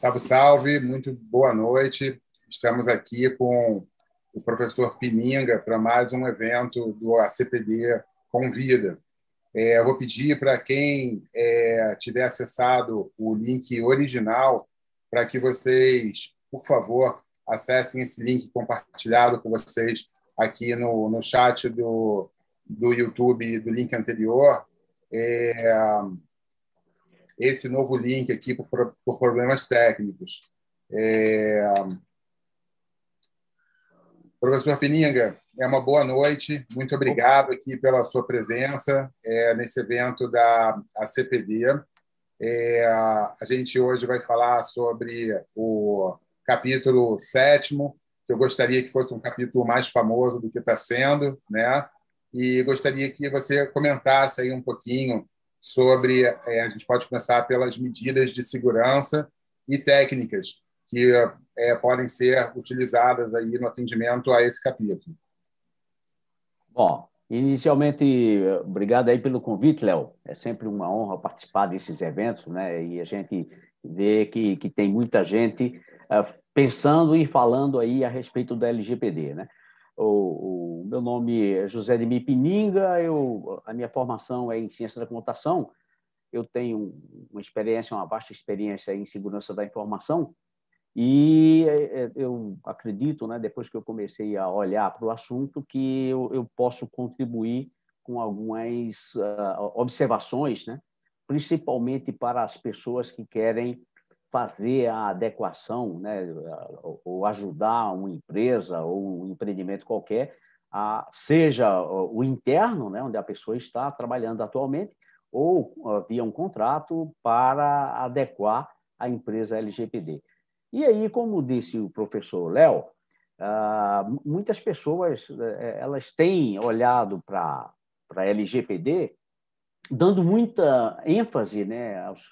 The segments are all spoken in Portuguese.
Salve, salve, muito boa noite. Estamos aqui com o professor Pininga para mais um evento do ACPD Convida. É, eu vou pedir para quem é, tiver acessado o link original para que vocês, por favor, acessem esse link compartilhado com vocês aqui no, no chat do, do YouTube do link anterior. É, esse novo link aqui por, por problemas técnicos. É... Professor Pininga, é uma boa noite. Muito obrigado aqui pela sua presença é, nesse evento da ACPD. É, a gente hoje vai falar sobre o capítulo sétimo, que eu gostaria que fosse um capítulo mais famoso do que está sendo, né? E gostaria que você comentasse aí um pouquinho sobre. É, a gente pode começar pelas medidas de segurança e técnicas que é, podem ser utilizadas aí no atendimento a esse capítulo. Bom, inicialmente, obrigado aí pelo convite, Léo. É sempre uma honra participar desses eventos, né? E a gente vê que, que tem muita gente uh, pensando e falando aí a respeito da LGPD, né? O, o, meu nome é José de Mipininga, eu, a minha formação é em ciência da computação, eu tenho uma experiência, uma vasta experiência em segurança da informação, e é, é, eu acredito, né, depois que eu comecei a olhar para o assunto, que eu, eu, posso contribuir com algumas uh, observações, né, principalmente para as pessoas que querem fazer a adequação, né, ou ajudar uma empresa ou um empreendimento qualquer, a, seja o interno, né, onde a pessoa está trabalhando atualmente, ou via um contrato para adequar a empresa LGPD. E aí, como disse o professor Léo, ah, muitas pessoas eh, elas têm olhado para a LGPD dando muita ênfase né, aos,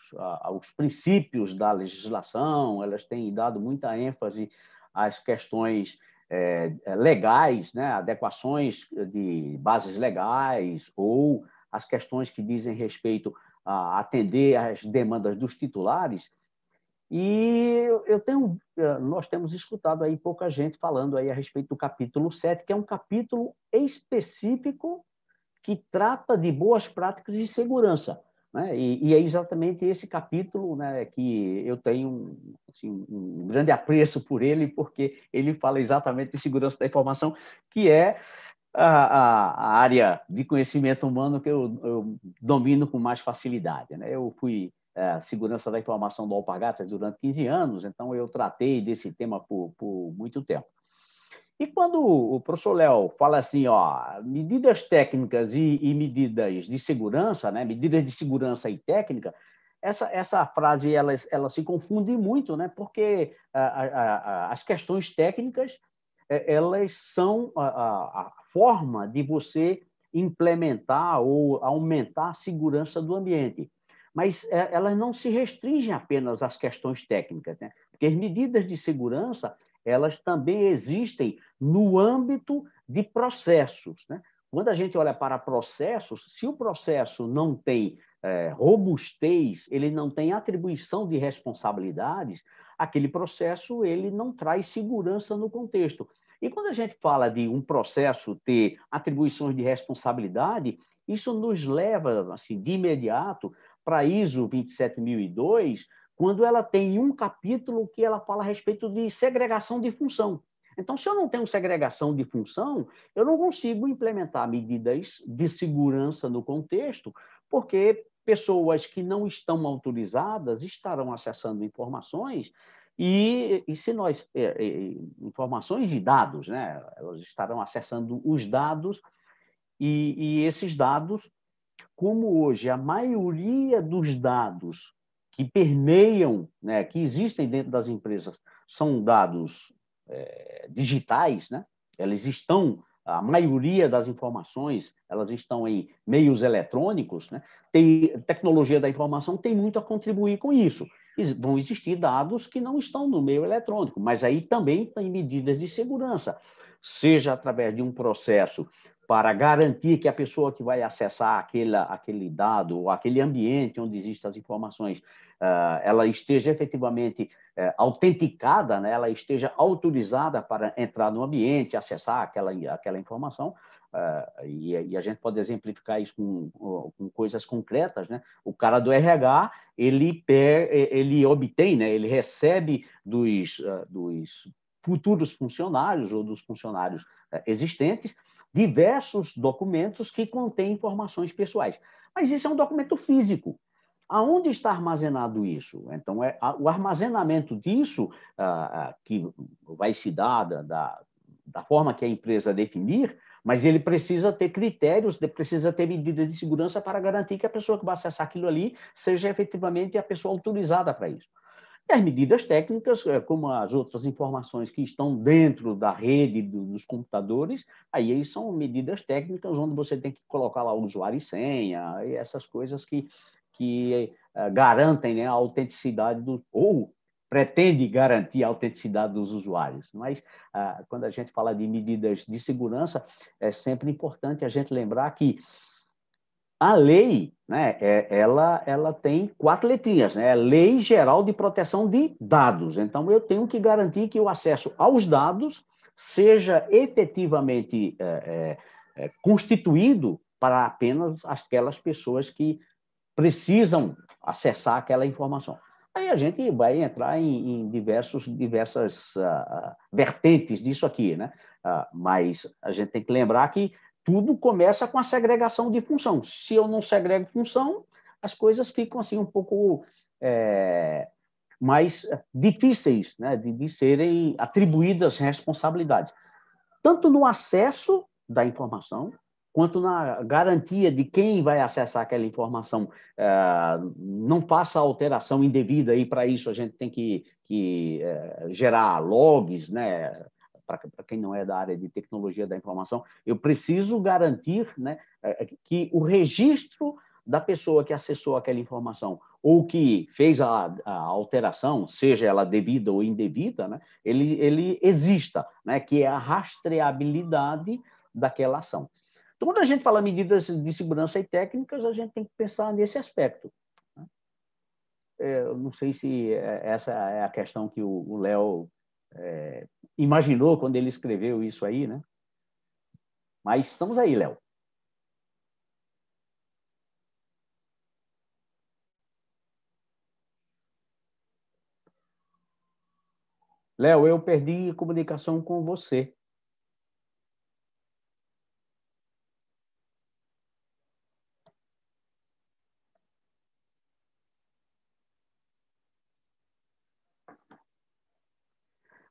aos, princípios da legislação, elas têm dado muita ênfase às questões é, legais, né, adequações de bases legais ou as questões que dizem respeito a atender às demandas dos titulares. E eu tenho, nós temos escutado aí pouca gente falando aí a respeito do capítulo 7, que é um capítulo específico que trata de boas práticas de segurança. Né? E, e, é exatamente esse capítulo né, que eu tenho assim, um grande apreço por ele, porque ele fala exatamente de segurança da informação, que é a, a, área de conhecimento humano que eu, eu, domino com mais facilidade. Né? Eu fui é, segurança da informação do Alpargatas durante 15 anos, então eu tratei desse tema por, por muito tempo. E quando o professor Léo fala assim, ó, medidas técnicas e, e, medidas de segurança, né, medidas de segurança e técnica, essa, essa frase ela, ela se confunde muito, né, porque a, a, a, as questões técnicas é, elas são a, forma de você implementar ou aumentar a segurança do ambiente. Mas é, elas não se restringem apenas às questões técnicas, né? porque as medidas de segurança elas também existem no âmbito de processos. Né? Quando a gente olha para processos, se o processo não tem é, robustez, ele não tem atribuição de responsabilidades, aquele processo ele não traz segurança no contexto. E quando a gente fala de um processo ter atribuições de responsabilidade, isso nos leva assim de imediato para ISO 27002, quando ela tem um capítulo que ela fala a respeito de segregação de função. Então, se eu não tenho segregação de função, eu não consigo implementar medidas de segurança no contexto, porque pessoas que não estão autorizadas estarão acessando informações e, e se nós é, é, informações e dados, né? Elas estarão acessando os dados e, e esses dados, como hoje a maioria dos dados que permeiam, né, que existem dentro das empresas, são dados é, digitais, né? Elas estão a maioria das informações elas estão em meios eletrônicos, né? Tem tecnologia da informação tem muito a contribuir com isso. Vão existir dados que não estão no meio eletrônico, mas aí também tem medidas de segurança, seja através de um processo para garantir que a pessoa que vai acessar aquele, aquele dado ou aquele ambiente onde existem as informações, uh, ela esteja efetivamente uh, autenticada, né? ela esteja autorizada para entrar no ambiente, acessar aquela, aquela informação. Uh, e, e, a gente pode exemplificar isso com, com, coisas concretas, né? O cara do RH ele ele obtém, né? Ele recebe dos, dos futuros funcionários ou dos funcionários existentes diversos documentos que contêm informações pessoais. Mas isso é um documento físico. Aonde está armazenado isso? Então, é, o armazenamento disso, ah, ah, que vai se dar da, da, da, forma que a empresa definir, mas ele precisa ter critérios, precisa ter medidas de segurança para garantir que a pessoa que vai acessar aquilo ali seja efetivamente a pessoa autorizada para isso. E as medidas técnicas, é, como as outras informações que estão dentro da rede dos computadores, aí são medidas técnicas onde você tem que colocar lá o usuário e senha, e essas coisas que, que uh, garantem né, a autenticidade do. ou pretende garantir a autenticidade dos usuários. Mas, uh, quando a gente fala de medidas de segurança, é sempre importante a gente lembrar que a lei, né, é, ela, ela tem quatro letrinhas, né? É Lei Geral de Proteção de Dados. Então, eu tenho que garantir que o acesso aos dados seja efetivamente é, é, é constituído para apenas aquelas pessoas que precisam acessar aquela informação. Aí a gente vai entrar em, em diversos, diversas uh, vertentes disso aqui, né? Uh, mas a gente tem que lembrar que tudo começa com a segregação de função. Se eu não segrego função, as coisas ficam assim um pouco é, mais difíceis né, de, de serem atribuídas responsabilidades, tanto no acesso da informação, quanto na garantia de quem vai acessar aquela informação é, não faça alteração indevida, e para isso a gente tem que, que é, gerar logs, né, para quem não é da área de tecnologia da informação, eu preciso garantir né, é, é, que o registro da pessoa que acessou aquela informação ou que fez a, a alteração, seja ela devida ou indevida, né, ele, ele exista, né, que é a rastreabilidade daquela ação. Então, quando a gente fala medidas de segurança e técnicas, a gente tem que pensar nesse aspecto. Né. É, eu não sei se essa é a questão que o Léo é, imaginou quando ele escreveu isso aí, né? Mas estamos aí, Léo. Léo, eu perdi comunicação com você.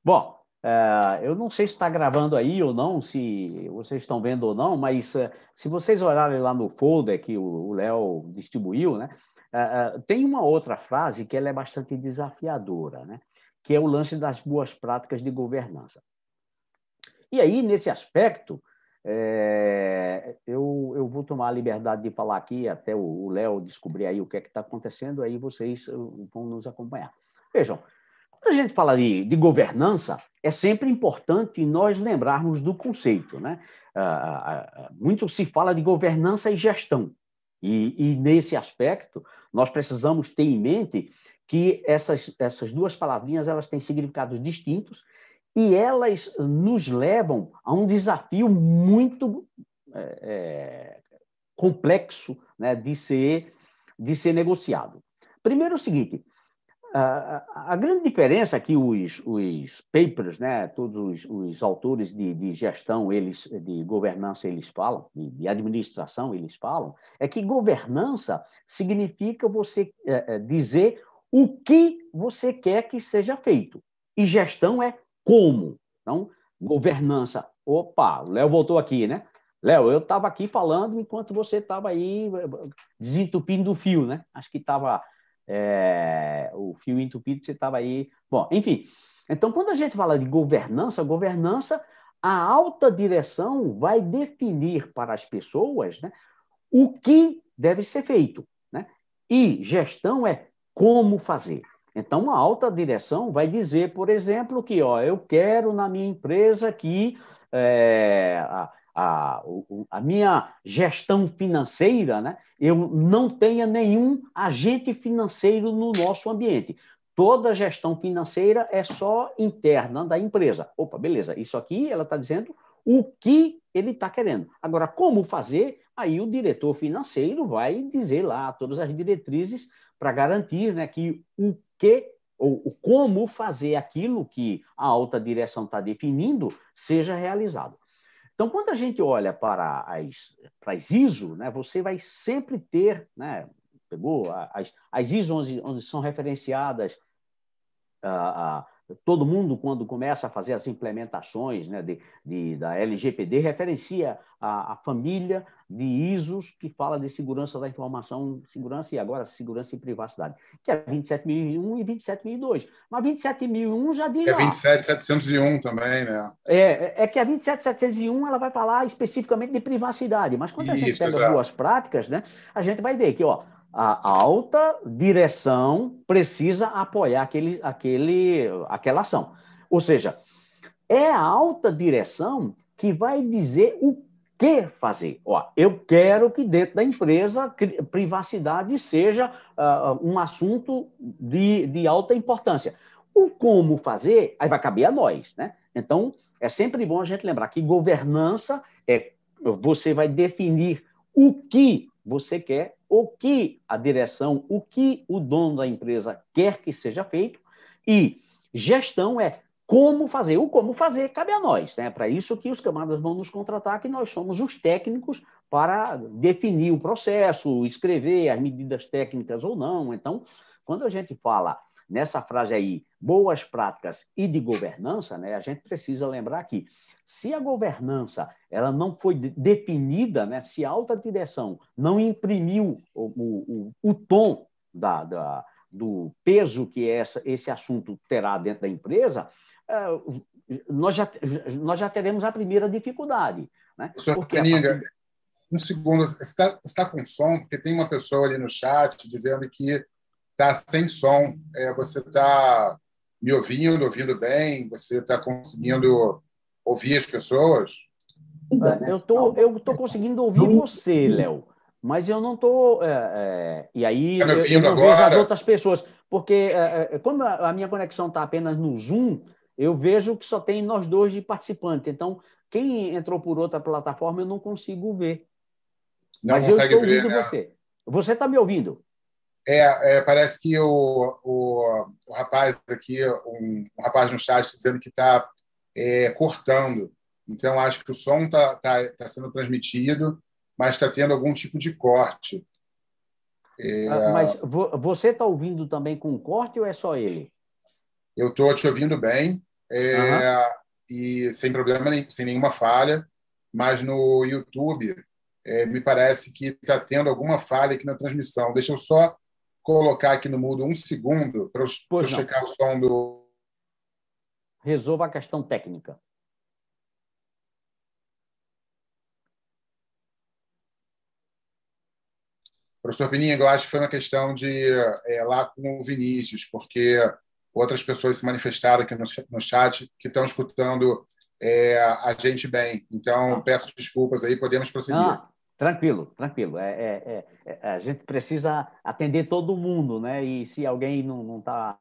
Bom, é, eu não sei se está gravando aí ou não, se vocês estão vendo ou não, mas é, se vocês olharem lá no folder que o Léo distribuiu, né, é, tem uma outra frase que ela é bastante desafiadora, né, que é o lance das boas práticas de governança. E aí, nesse aspecto, é, eu, eu vou tomar a liberdade de falar aqui, até o Léo descobrir aí o que é que está acontecendo, aí vocês vão nos acompanhar. Vejam, quando a gente fala de, de governança, é sempre importante nós lembrarmos do conceito. Né? Ah, ah, ah, muito se fala de governança e gestão. E, e, nesse aspecto, nós precisamos ter em mente que essas, essas duas palavrinhas elas têm significados distintos e elas nos levam a um desafio muito é, é complexo né, de, ser, de ser negociado. Primeiro, é o seguinte: a, grande diferença que os, os papers, né, todos os, os autores de, de, gestão, eles de governança, eles falam, de, de, administração, eles falam, é que governança significa você é, é, dizer o que você quer que seja feito. E gestão é como. Então, governança. Opa, o Léo voltou aqui, né? Léo, eu estava aqui falando enquanto você estava aí eh, desentupindo o fio, né? Acho que estava é, o fio entupido, você estava aí. Bom, enfim. Então, quando a gente fala de governança, governança, a alta direção vai definir para as pessoas né, o que deve ser feito. Né? E gestão é como fazer. Então, a alta direção vai dizer, por exemplo, que ó, eu quero na minha empresa que é, a, a, a minha gestão financeira, né, eu não tenha nenhum agente financeiro no nosso ambiente. Toda gestão financeira é só interna da empresa. Opa, beleza. Isso aqui ela está dizendo o que ele está querendo. Agora, como fazer? Aí o diretor financeiro vai dizer lá todas as diretrizes para garantir né, que o que ou o como fazer aquilo que a alta direção está definindo seja realizado. Então, quando a gente olha para as, para as ISO, né, você vai sempre ter, né, pegou as, as ISO onde, onde são referenciadas uh, uh, todo mundo, quando começa a fazer as implementações né, de, de, da LGPD, referencia a, a, família de ISOs que fala de segurança da informação, segurança e agora segurança e privacidade, que é 27001 e 27002. Mas 27001 já diz. É 27701 também, né? É, é que a 27701 ela vai falar especificamente de privacidade, mas quando a Isso, gente pega exato. duas práticas, né, a gente vai ver que ó, a alta direção precisa apoiar aquele, aquele, aquela ação. Ou seja, é a alta direção que vai dizer o que fazer. Ó, eu quero que dentro da empresa privacidade seja uh, um assunto de, de alta importância. O como fazer, aí vai caber a nós. Né? Então, é sempre bom a gente lembrar que governança é você vai definir o que você quer o que a direção, o que o dono da empresa quer que seja feito, e gestão é como fazer. O como fazer cabe a nós. Né? Para isso que os camaradas vão nos contratar, que nós somos os técnicos para definir o processo, escrever as medidas técnicas ou não. Então, quando a gente fala nessa frase aí, boas práticas e de governança, né, a gente precisa lembrar que se a governança ela não foi definida, né, se a alta direção não imprimiu o, o, o tom da, da, do peso que essa, esse assunto terá dentro da empresa, é, nós, já, nós já teremos a primeira dificuldade. Né? Porque um segundo, está, está com som, porque tem uma pessoa ali no chat dizendo que está sem som. É, você está me ouvindo, ouvindo bem? Você está conseguindo ouvir as pessoas? É, eu tô, eu tô conseguindo ouvir você, Léo, mas eu não tô. É, é, e aí tá eu, eu, não agora? vejo as outras pessoas, porque é, é, como a minha conexão está apenas no Zoom, eu vejo que só tem nós dois de participantes. Então, quem entrou por outra plataforma, eu não consigo ver. Não mas eu estou ver, ouvindo né? você. Você está me ouvindo? É, é, parece que o, o, o rapaz aqui, um, um, rapaz no chat dizendo que está é, cortando. Então, acho que o som está tá, tá sendo transmitido, mas está tendo algum tipo de corte. É... Ah, mas você está ouvindo também com corte ou é só ele? Eu estou te ouvindo bem uhum. e sem problema, sem nenhuma falha, mas no YouTube é, me parece que está tendo alguma falha aqui na transmissão. Deixa eu só colocar aqui no mudo um segundo para eu, eu checar o som do. Resolva a questão técnica. Professor Pininga, eu acho que foi uma questão de é, lá com o Vinícius, porque outras pessoas se manifestaram aqui no, no chat que estão escutando é, a gente bem. Então, peço desculpas aí, podemos prosseguir. Ah, Tranquilo, tranquilo. É, é, é, é, a gente precisa atender todo mundo, né? E se alguém não está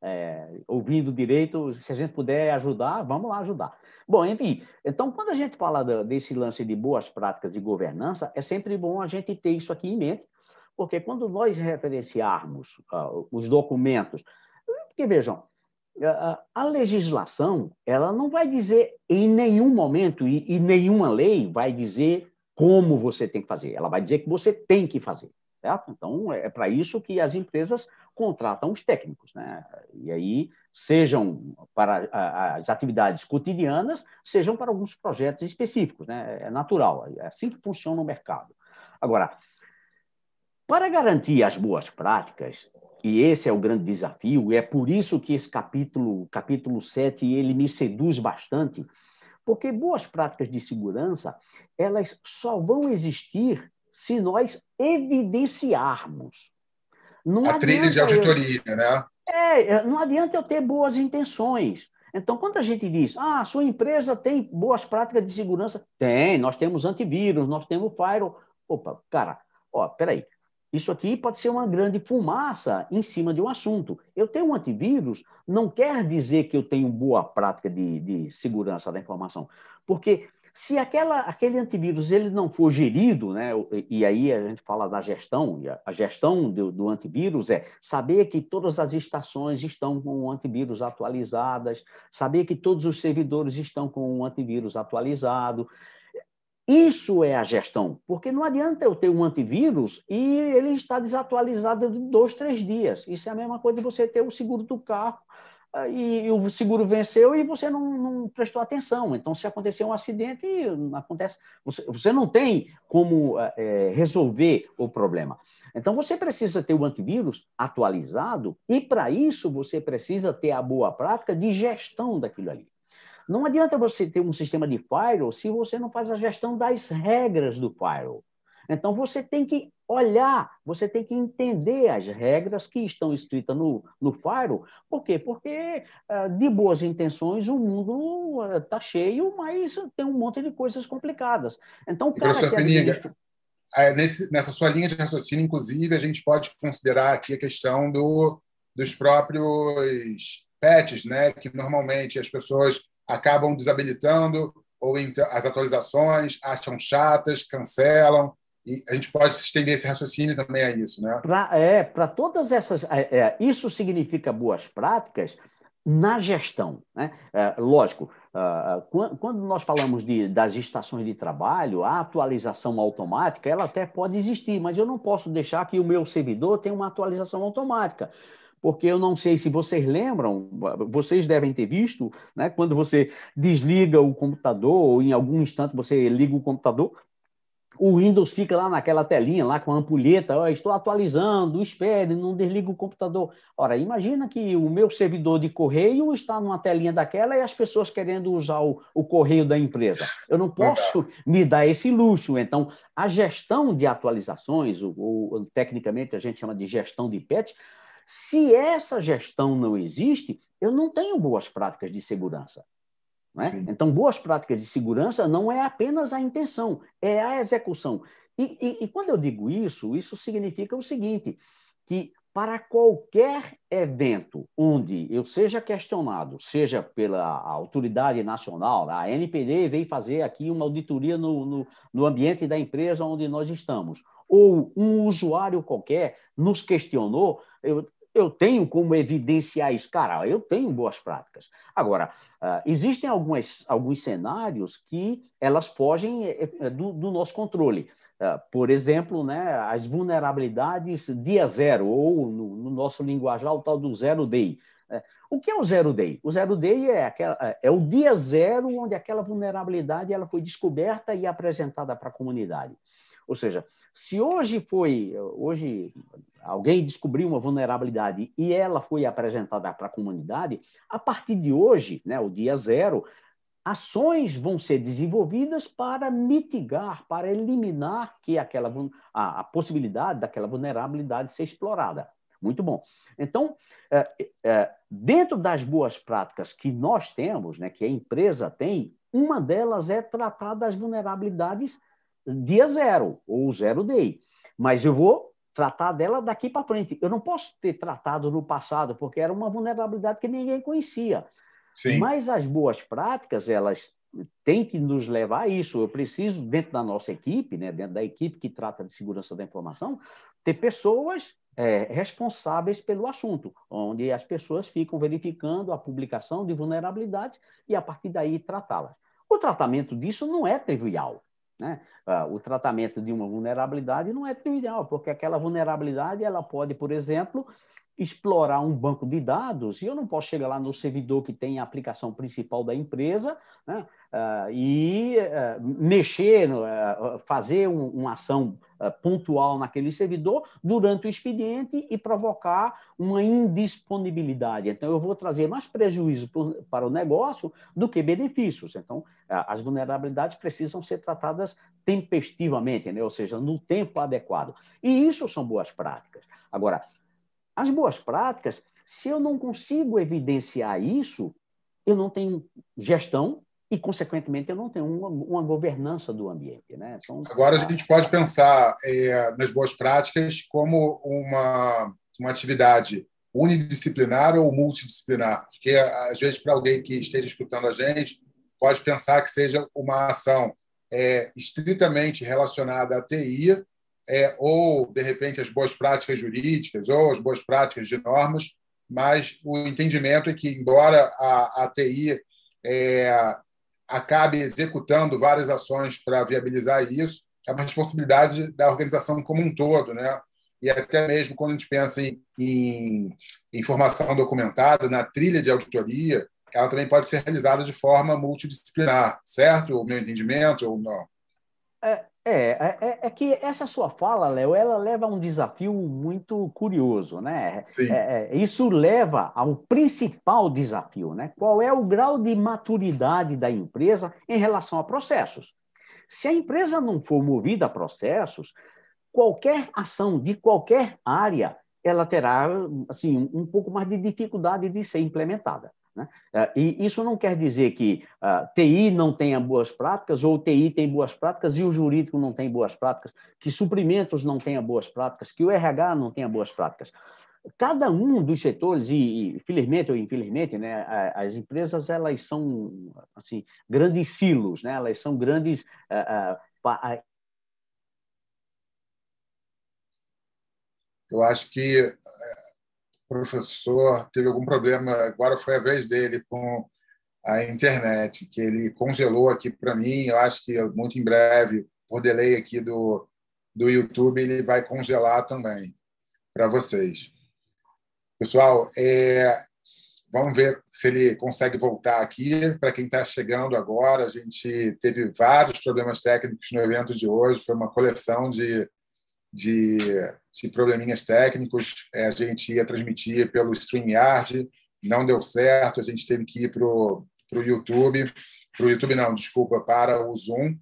é, ouvindo direito, se a gente puder ajudar, vamos lá ajudar. Bom, enfim, então quando a gente fala desse lance de boas práticas de governança, é sempre bom a gente ter isso aqui em mente, porque quando nós referenciarmos uh, os documentos, porque vejam, a legislação ela não vai dizer em nenhum momento e, e nenhuma lei vai dizer como você tem que fazer, ela vai dizer que você tem que fazer. Certo? Então, é, é para isso que as empresas contratam os técnicos. Né? E aí, sejam para as atividades cotidianas, sejam para alguns projetos específicos. Né? É natural, é assim que funciona o mercado. Agora, para garantir as boas práticas, e esse é o grande desafio, e é por isso que esse capítulo, capítulo 7, ele me seduz bastante, porque boas práticas de segurança, elas só vão existir se nós evidenciarmos. Não a trilha de auditoria, eu... né? É, não adianta eu ter boas intenções. Então, quando a gente diz, ah, a sua empresa tem boas práticas de segurança, tem, nós temos antivírus, nós temos firewall. Opa, cara, ó, peraí, isso aqui pode ser uma grande fumaça em cima de um assunto. Eu tenho um antivírus, não quer dizer que eu tenho boa prática de, de segurança da informação, porque se aquela, aquele antivírus ele não for gerido, né, e aí a gente fala da gestão, a gestão do, do antivírus é saber que todas as estações estão com o antivírus atualizadas, saber que todos os servidores estão com o antivírus atualizado, isso é a gestão, porque não adianta eu ter um antivírus e ele está desatualizado de dois, três dias. Isso é a mesma coisa de você ter o seguro do carro ah, e, o seguro venceu e você não, não, prestou atenção. Então, se acontecer um acidente, acontece. Você, você não tem como é, resolver o problema. Então, você precisa ter o antivírus atualizado e, para isso, você precisa ter a boa prática de gestão daquilo ali. Não adianta você ter um sistema de firewall se você não faz a gestão das regras do firewall. Então, você tem que olhar, você tem que entender as regras que estão escritas no, no firewall. Por quê? Porque ah, de boas intenções o mundo está cheio, mas tem um monte de coisas complicadas. Então, o cara Professor que administra... É, nesse, nessa sua linha de raciocínio, inclusive, a gente pode considerar aqui a questão do, dos próprios patches, né? que normalmente as pessoas acabam desabilitando ou as atualizações acham chatas, cancelam. E a gente pode estender esse raciocínio também a isso, né? Pra, é, para todas essas. É, é, isso significa boas práticas na gestão. Né? É, lógico, uh, quando nós falamos de, das estações de trabalho, a atualização automática ela até pode existir, mas eu não posso deixar que o meu servidor tenha uma atualização automática porque eu não sei se vocês lembram, vocês devem ter visto, né, quando você desliga o computador, ou em algum instante você liga o computador, o Windows fica lá naquela telinha, lá com a ampulheta, oh, estou atualizando, espere, não desliga o computador. Ora, imagina que o meu servidor de correio está numa telinha daquela e as pessoas querendo usar o, o correio da empresa. Eu não posso me dar esse luxo. Então, a gestão de atualizações, ou, ou tecnicamente a gente chama de gestão de patch, se essa gestão não existe, eu não tenho boas práticas de segurança. É? Então, boas práticas de segurança não é apenas a intenção, é a execução. E, e, e, quando eu digo isso, isso significa o seguinte: que para qualquer evento onde eu seja questionado, seja pela autoridade nacional, a NPD veio fazer aqui uma auditoria no, no, no ambiente da empresa onde nós estamos, ou um usuário qualquer nos questionou, eu, eu tenho como evidenciar isso. Cara, eu tenho boas práticas. Agora, uh, existem algumas, alguns cenários que elas fogem eh, eh, do, do nosso controle. Uh, por exemplo, né, as vulnerabilidades dia zero, ou no, no nosso linguajar, o tal do zero day. Uh, o que é o zero day? O zero day é, aquela, é o dia zero onde aquela vulnerabilidade ela foi descoberta e apresentada para a comunidade. Ou seja, se hoje foi, hoje alguém descobriu uma vulnerabilidade e ela foi apresentada para a comunidade, a partir de hoje, né, o dia zero, ações vão ser desenvolvidas para mitigar, para eliminar que aquela a, a possibilidade daquela vulnerabilidade ser explorada. Muito bom. Então, é, é, dentro das boas práticas que nós temos, né, que a empresa tem, uma delas é tratar das vulnerabilidades dia zero, ou zero day. Mas eu vou tratar dela daqui para frente. Eu não posso ter tratado no passado, porque era uma vulnerabilidade que ninguém conhecia. Sim. Mas as boas práticas, elas têm que nos levar a isso. Eu preciso, dentro da nossa equipe, né, dentro da equipe que trata de segurança da informação, ter pessoas é, responsáveis pelo assunto, onde as pessoas ficam verificando a publicação de vulnerabilidades e, a partir daí, tratá-las. O tratamento disso não é trivial. Né? Ah, o tratamento de uma vulnerabilidade não é trivial, porque aquela vulnerabilidade ela pode, por exemplo, explorar um banco de dados, e eu não posso chegar lá no servidor que tem a aplicação principal da empresa né, uh, e uh, mexer, uh, fazer um, uma ação pontual naquele servidor durante o expediente e provocar uma indisponibilidade. Então, eu vou trazer mais prejuízo para o negócio do que benefícios. Então, as vulnerabilidades precisam ser tratadas tempestivamente, né? ou seja, no tempo adequado. E isso são boas práticas. Agora, as boas práticas, se eu não consigo evidenciar isso, eu não tenho gestão e, consequentemente, eu não tenho uma, uma governança do ambiente. Né? Então, Agora, a gente pode pensar é, nas boas práticas como uma, uma atividade unidisciplinar ou multidisciplinar, porque, às vezes, para alguém que esteja escutando a gente, pode pensar que seja uma ação é, estritamente relacionada à TI, é, ou, de repente, as boas práticas jurídicas, ou as boas práticas de normas, mas o entendimento é que, embora a, a TI é, acabe executando várias ações para viabilizar isso, é uma responsabilidade da organização como um todo, né? E até mesmo quando a gente pensa em, em informação documentada, na trilha de auditoria, ela também pode ser realizada de forma multidisciplinar, certo? O meu entendimento ou não? É, é, é, é, que essa sua fala, Léo, ela leva a um desafio muito curioso, né? É, é, isso leva ao principal desafio, né? Qual é o grau de maturidade da empresa em relação a processos? Se a empresa não for movida a processos, qualquer ação de qualquer área, ela terá assim um pouco mais de dificuldade de ser implementada. Né? É, e isso não quer dizer que uh, TI não tenha boas práticas, ou TI tem boas práticas e o jurídico não tem boas práticas, que suprimentos não tenha boas práticas, que o RH não tenha boas práticas. Cada um dos setores, e, felizmente ou infelizmente, né, as empresas elas são assim, grandes silos, né? elas são grandes. Uh, uh, eu acho que professor teve algum problema, agora foi a vez dele com a internet, que ele congelou aqui para mim. Eu acho que muito em breve, por delay aqui do, do YouTube, ele vai congelar também para vocês. Pessoal, é, vamos ver se ele consegue voltar aqui. Para quem está chegando agora, a gente teve vários problemas técnicos no evento de hoje, foi uma coleção de de, de probleminhas técnicos. É, a gente ia transmitir pelo StreamYard, não deu certo, a gente teve que ir para o YouTube. Para o YouTube, não, desculpa, para o Zoom.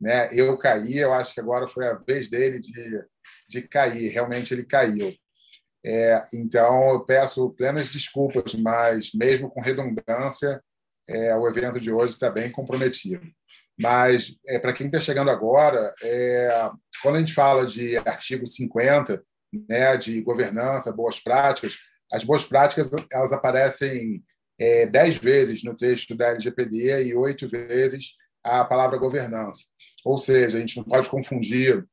Né? Eu caí, eu acho que agora foi a vez dele de, de cair, realmente ele caiu. É, então, eu peço plenas desculpas, mas mesmo com redundância, é, o evento de hoje está bem comprometido. Mas, é, para quem está chegando agora, é, quando a gente fala de artigo 50, né, de governança, boas práticas, as boas práticas elas aparecem é, dez vezes no texto da LGPD e oito vezes a palavra governança. Ou seja, a gente não pode confundir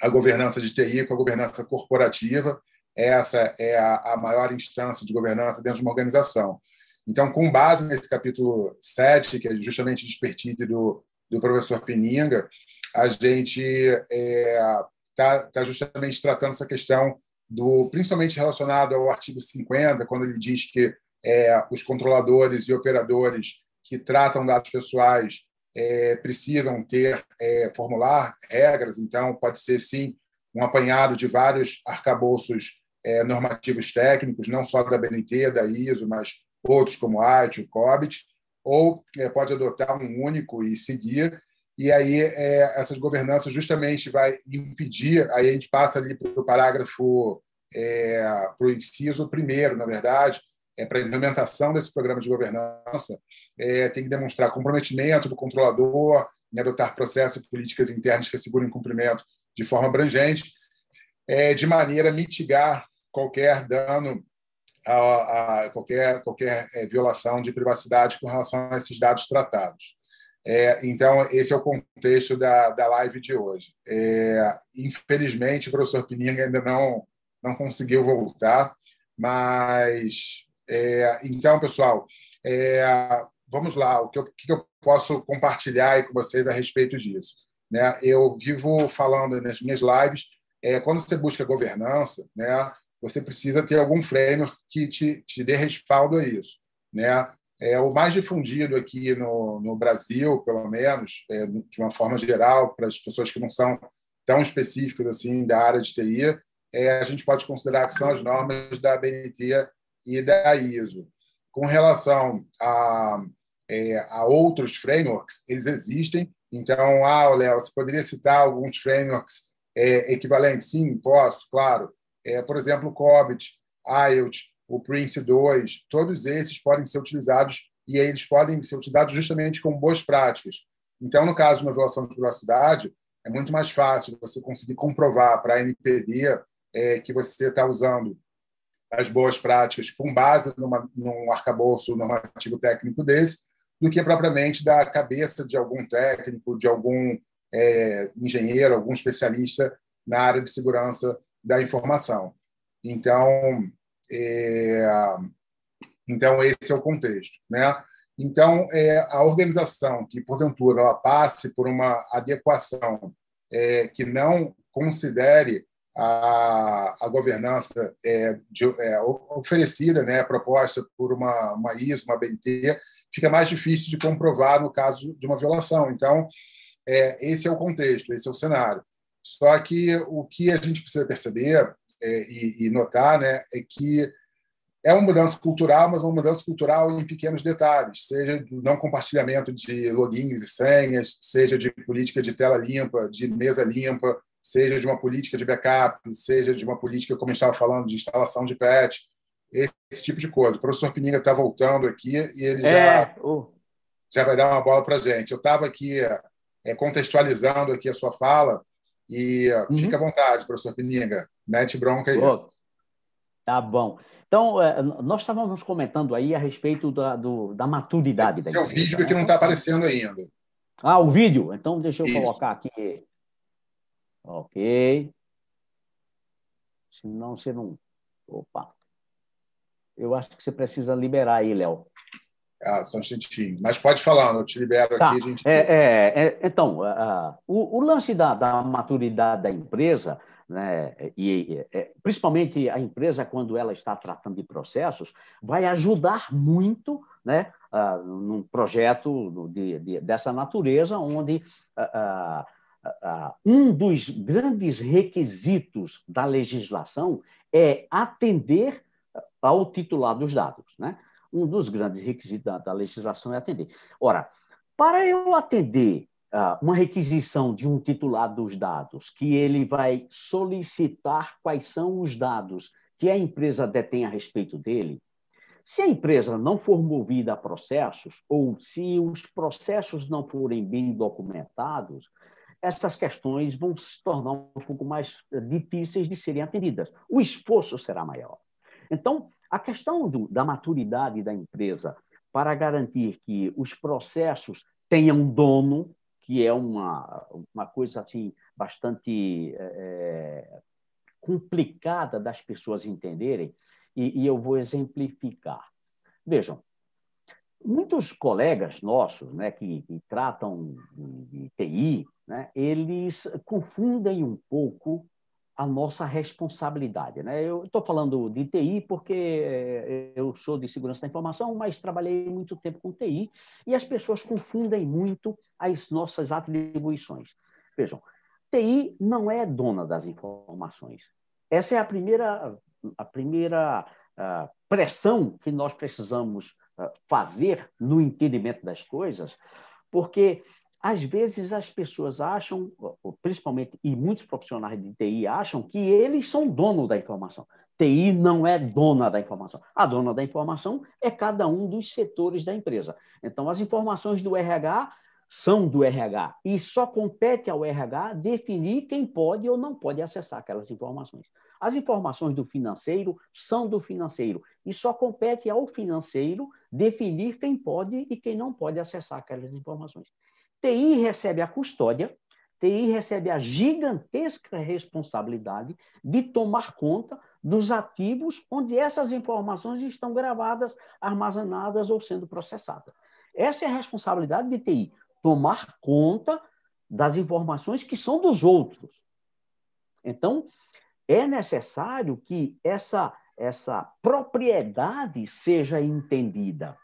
a governança de TI com a governança corporativa. Essa é a, a maior instância de governança dentro de uma organização. Então, com base nesse capítulo 7, que é justamente de expertise do, do professor Peninga, a gente está é, tá, tá justamente tratando essa questão do principalmente relacionado ao artigo 50, quando ele diz que é, os controladores e operadores que tratam dados pessoais é, precisam ter é, formular regras, então pode ser sim um apanhado de vários arcabouços é, normativos técnicos, não só da BNT, da ISO, mas outros como a IT, o COBIT, ou é, pode adotar um único e seguir. E aí é, essas governanças justamente vai impedir, aí a gente passa ali para o parágrafo, é, para o inciso primeiro, na verdade, é, para a implementação desse programa de governança, é, tem que demonstrar comprometimento do controlador em adotar processos e políticas internas que assegurem cumprimento de forma abrangente, é, de maneira a mitigar qualquer dano a, a qualquer, qualquer é, violação de privacidade com relação a esses dados tratados. É, então, esse é o contexto da, da live de hoje. É, infelizmente, o professor Pininga ainda não, não conseguiu voltar, mas. É, então, pessoal, é, vamos lá, o que eu, que eu posso compartilhar com vocês a respeito disso? Né? Eu vivo falando nas minhas lives, é, quando você busca governança, né, você precisa ter algum framework que te, te dê respaldo a isso. Né? É o mais difundido aqui no, no Brasil, pelo menos, é, de uma forma geral, para as pessoas que não são tão específicas assim da área de TI, é, a gente pode considerar que são as normas da BNT e da ISO. Com relação a, é, a outros frameworks, eles existem. Então, ah, Léo, você poderia citar alguns frameworks é, equivalentes? Sim, posso, claro. É, por exemplo, o COBIT, IELTS, o Prince 2, todos esses podem ser utilizados e eles podem ser utilizados justamente como boas práticas. Então, no caso de uma violação de privacidade, é muito mais fácil você conseguir comprovar para a NPD é, que você está usando as boas práticas com base numa, num arcabouço normativo técnico desse, do que propriamente da cabeça de algum técnico, de algum é, engenheiro, algum especialista na área de segurança da informação. Então, é, então esse é o contexto, né? Então, é, a organização que, porventura, ela passe por uma adequação é, que não considere a, a governança é, de, é, oferecida, né, proposta por uma, uma ISO, uma BNT, fica mais difícil de comprovar no caso de uma violação. Então, é, esse é o contexto, esse é o cenário. Só que o que a gente precisa perceber é, e, e notar né, é que é uma mudança cultural, mas uma mudança cultural em pequenos detalhes, seja do não compartilhamento de logins e senhas, seja de política de tela limpa, de mesa limpa, seja de uma política de backup, seja de uma política, como estava falando, de instalação de patch, esse tipo de coisa. O professor Pininga está voltando aqui e ele já, é, uh. já vai dar uma bola para a gente. Eu estava aqui é, contextualizando aqui a sua fala e uhum. fica à vontade, professor Pininga, mete bronca aí. Oh, tá bom. Então, é, nós estávamos comentando aí a respeito da, do, da maturidade da. É o vídeo né? que não está aparecendo ainda. Ah, o vídeo? Então, deixa eu Isso. colocar aqui. Ok. Senão você não. Opa. Eu acho que você precisa liberar aí, Léo. Ah, só um instantinho. Mas pode falar, eu te libero tá. aqui. A gente... É, é, é, então, uh, o, o, lance da, da maturidade da empresa né? e é, principalmente a empresa, quando ela está tratando de processos, vai ajudar muito né? Uh, num projeto de, de, dessa natureza, onde uh, um dos grandes requisitos da legislação é atender ao titular dos dados. Né? Um dos grandes requisitos da, da legislação é atender. Ora, para eu atender ah, uma requisição de um titular dos dados, que ele vai solicitar quais são os dados que a empresa detém a respeito dele, se a empresa não for movida a processos, ou se os processos não forem bem documentados, essas questões vão se tornar um pouco mais difíceis de serem atendidas. O esforço será maior. Então, a questão do, da maturidade da empresa para garantir que os processos tenham dono, que é uma, uma coisa assim bastante é, complicada das pessoas entenderem, e, e eu vou exemplificar. Vejam, muitos colegas nossos né, que, que tratam de, de TI, né, eles confundem um pouco a nossa responsabilidade. Né? Eu estou falando de TI porque eh, eu sou de segurança da informação, mas trabalhei muito tempo com TI e as pessoas confundem muito as nossas atribuições. Vejam, TI não é dona das informações. Essa é a primeira, a primeira uh, pressão que nós precisamos uh, fazer no entendimento das coisas, porque às vezes as pessoas acham, principalmente, e muitos profissionais de TI acham que eles são dono da informação. TI não é dona da informação. A dona da informação é cada um dos setores da empresa. Então, as informações do RH são do RH e só compete ao RH definir quem pode ou não pode acessar aquelas informações. As informações do financeiro são do financeiro e só compete ao financeiro definir quem pode e quem não pode acessar aquelas informações. TI recebe a custódia, TI recebe a gigantesca responsabilidade de tomar conta dos ativos onde essas informações estão gravadas, armazenadas ou sendo processadas. Essa é a responsabilidade de TI, tomar conta das informações que são dos outros. Então, é necessário que essa, essa propriedade seja entendida.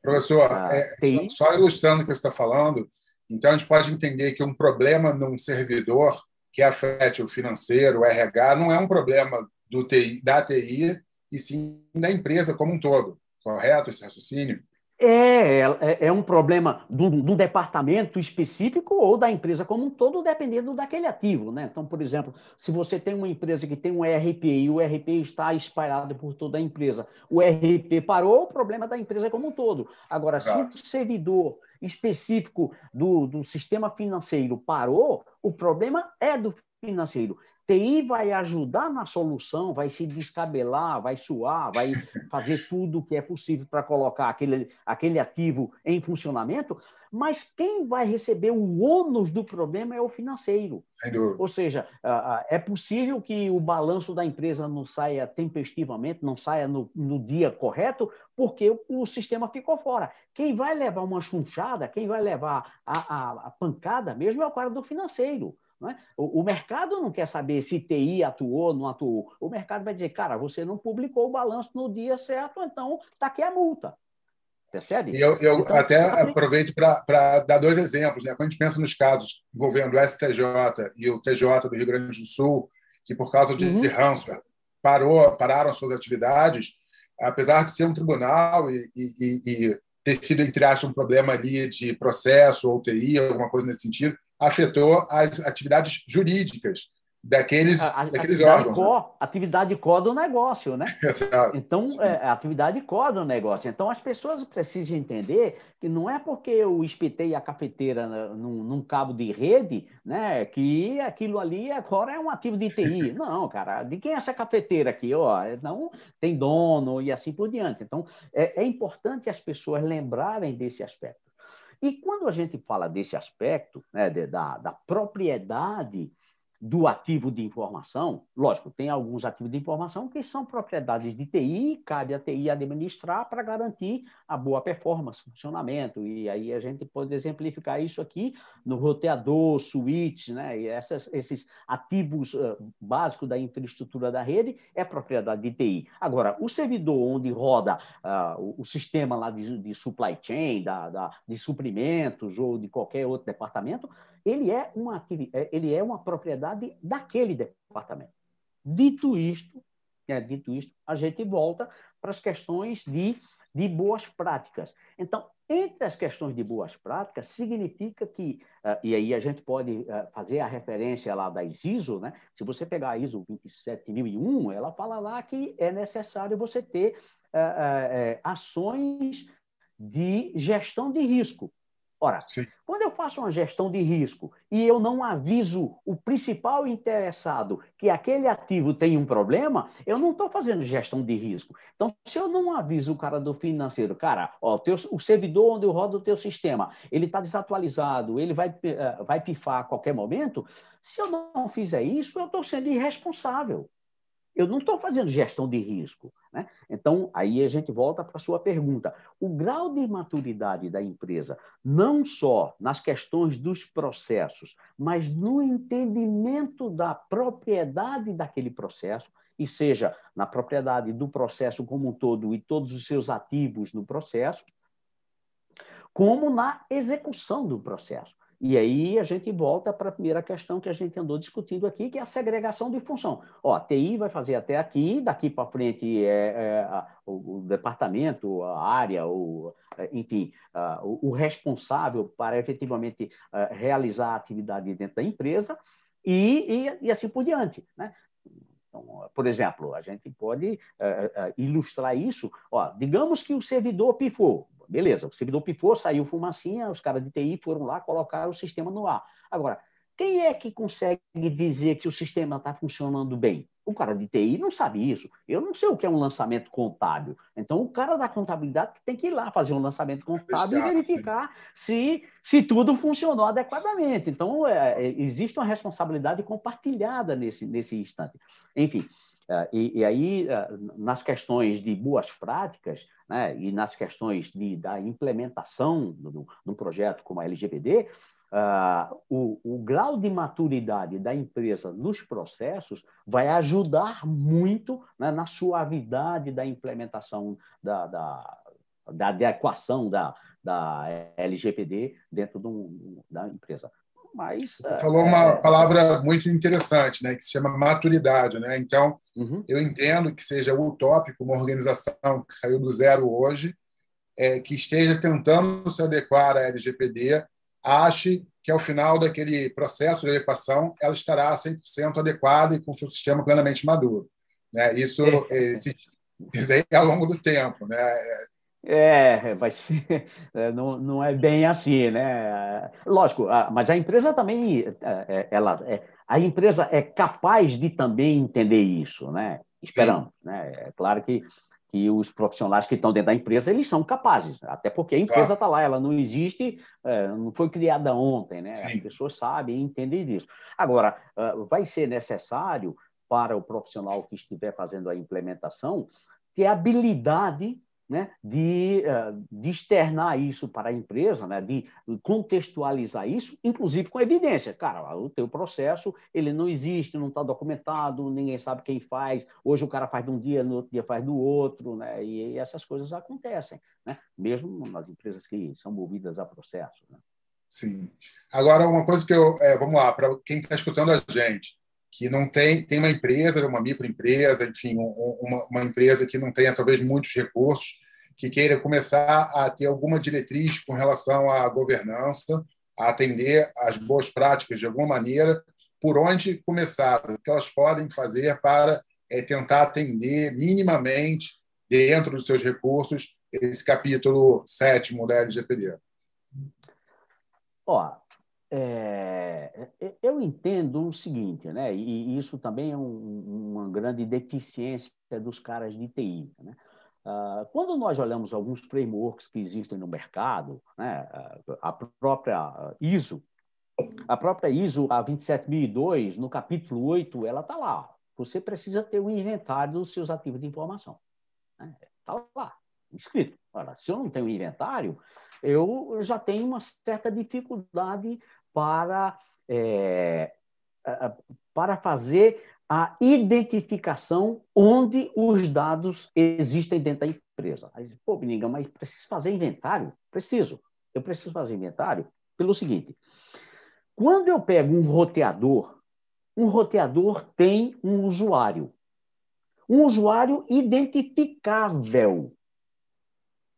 Professor, ah, é, só ilustrando o que você está falando, então, a gente pode entender que um problema num servidor que afete o financeiro, o RH, não é um problema do TI, da TI, e sim da empresa como um todo. Correto esse raciocínio? É, é, é um problema do, do, departamento específico ou da empresa como um todo, dependendo daquele ativo. Né? Então, por exemplo, se você tem uma empresa que tem um ERP e o ERP está espalhado por toda a empresa, o ERP parou, o problema é da empresa como um todo. Agora, Exato. se o servidor específico do, do sistema financeiro parou, o problema é do financeiro. TI vai ajudar na solução, vai se descabelar, vai suar, vai fazer tudo o que é possível para colocar aquele, aquele ativo em funcionamento, mas quem vai receber o ônus do problema é o financeiro. Ou seja, é possível que o balanço da empresa não saia tempestivamente, não saia no, no dia correto, porque o, o, sistema ficou fora. Quem vai levar uma chunchada, quem vai levar a, a, a pancada mesmo é o cara do financeiro. É? O, o, mercado não quer saber se TI atuou ou não atuou. O mercado vai dizer, cara, você não publicou o balanço no dia certo, então está aqui a multa. Percebe? E eu, eu então, até aproveito para dar dois exemplos. Né? Quando a gente pensa nos casos envolvendo o STJ e o TJ do Rio Grande do Sul, que por causa de, uhum. de parou, pararam suas atividades, apesar de ser um tribunal e, e, e ter sido, entre aspas, um problema ali de processo ou TI, alguma coisa nesse sentido, afetou as atividades jurídicas daqueles, a, daqueles atividade órgãos. Core, atividade core do negócio, né? Exato. Então, é, atividade core do negócio. Então, as pessoas precisam entender que não é porque eu espetei a cafeteira num, num cabo de rede, né, que aquilo ali agora é um ativo de TI. Não, cara, de quem é essa cafeteira aqui? Ó, não tem dono e assim por diante. Então, é, é importante as pessoas lembrarem desse aspecto. E quando a gente fala desse aspecto, né, de, da, da propriedade do ativo de informação, lógico, tem alguns ativos de informação que são propriedades de TI, cabe a TI administrar para garantir a boa performance, funcionamento, e aí a gente pode exemplificar isso aqui no roteador, switch, né, e essas, esses ativos uh, básicos da infraestrutura da rede é propriedade de TI. Agora, o servidor onde roda uh, o, o, sistema lá de, de supply chain, da, da, de suprimentos ou de qualquer outro departamento, ele é uma, é, ele é uma propriedade daquele departamento. Dito isto, é, dito isto, a gente volta para as questões de, de boas práticas. Então, entre as questões de boas práticas, significa que, uh, e aí a gente pode uh, fazer a referência lá da ISO, né? se você pegar a ISO 27001, ela fala lá que é necessário você ter uh, ações de gestão de risco. Ora, Sim. quando eu faço uma gestão de risco e eu não aviso o principal interessado que aquele ativo tem um problema, eu não estou fazendo gestão de risco. Então, se eu não aviso o cara do financeiro, cara, ó, teu, o servidor onde roda o teu sistema, ele está desatualizado, ele vai, uh, vai pifar a qualquer momento, se eu não fizer isso, eu estou sendo irresponsável. Eu não estou fazendo gestão de risco. Né? Então, aí a gente volta para a sua pergunta. O grau de maturidade da empresa, não só nas questões dos processos, mas no entendimento da propriedade daquele processo, e seja na propriedade do processo como um todo e todos os seus ativos no processo, como na execução do processo. E aí a gente volta para a primeira questão que a gente andou discutindo aqui, que é a segregação de função. Ó, a TI vai fazer até aqui, daqui para frente é, é a, o, o, departamento, a área, o, é, enfim, a, o, o, responsável para efetivamente a, é, realizar a atividade dentro da empresa e, e, e assim por diante. Né? Então, por exemplo, a gente pode uh, ilustrar isso. Ó, digamos que o servidor pifou. Beleza, o servidor pifou, saiu fumacinha, os caras de TI foram lá, colocaram o sistema no ar. Agora, quem é que consegue dizer que o sistema está funcionando bem? O cara de TI não sabe isso. Eu não sei o que é um lançamento contábil. Então, o cara da contabilidade tem que ir lá fazer um lançamento contábil Exato. e verificar se, se tudo funcionou adequadamente. Então, é, é, existe uma responsabilidade compartilhada nesse, nesse instante. Enfim, e, e, aí, é, nas questões de boas práticas né, e nas questões de, da implementação do, do projeto como a LGPD, uh, o, o, grau de maturidade da empresa nos processos vai ajudar muito né, na suavidade da implementação da, da, da adequação da, da LGPD dentro da empresa mas. Você falou uma é... palavra muito interessante, né, que se chama maturidade. Né? Então, uhum. eu entendo que seja utópico uma organização que saiu do zero hoje é, que esteja tentando se adequar à LGPD ache que, ao final daquele processo de adequação, ela estará 100% adequada e com seu sistema plenamente maduro. Né? Isso, é. é ao longo do tempo. Né? É, vai ser, é, não, não é bem assim, né? Lógico, mas a empresa também, é, é, ela, a empresa é capaz de também entender isso, né? Esperamos, né? É claro que, que os profissionais que estão dentro da empresa, eles são capazes, até porque a empresa está lá, ela não existe, não foi criada ontem, né? As pessoas sabem e entendem disso. Agora, vai ser necessário para o profissional que estiver fazendo a implementação ter habilidade né, de, eh, de externar isso para a empresa, né, de contextualizar isso, inclusive com evidência. Cara, o teu processo ele não existe, não está documentado, ninguém sabe quem faz. Hoje o cara faz de um dia, no outro dia faz do outro, né, e, essas coisas acontecem, né, mesmo nas empresas que são movidas a processo. Né. Sim. Agora, uma coisa que eu. É, vamos lá, para quem está escutando a gente, que não tem, tem uma empresa, uma microempresa, enfim, uma, uma empresa que não tenha talvez muitos recursos, que queira começar a ter alguma diretriz com relação à governança, a atender às boas práticas de alguma maneira, por onde começar, o que elas podem fazer para é, tentar atender minimamente, dentro dos seus recursos, esse capítulo sétimo da LGPD. Ó, é, eu entendo o seguinte, né? e isso também é um, uma grande deficiência dos caras de TI. Né? Uh, quando nós olhamos alguns frameworks que existem no mercado, né? a própria ISO, a própria ISO a 27002, no capítulo 8, ela está lá. Você precisa ter um inventário dos seus ativos de informação. Está né? Tá lá, escrito. Se eu não tenho inventário, eu já tenho uma certa dificuldade para, é, para fazer a identificação onde os dados existem dentro da empresa. Aí, pô, Beninga, mas preciso fazer inventário? Preciso. Eu preciso fazer inventário pelo seguinte: quando eu pego um roteador, um roteador tem um usuário. Um usuário identificável.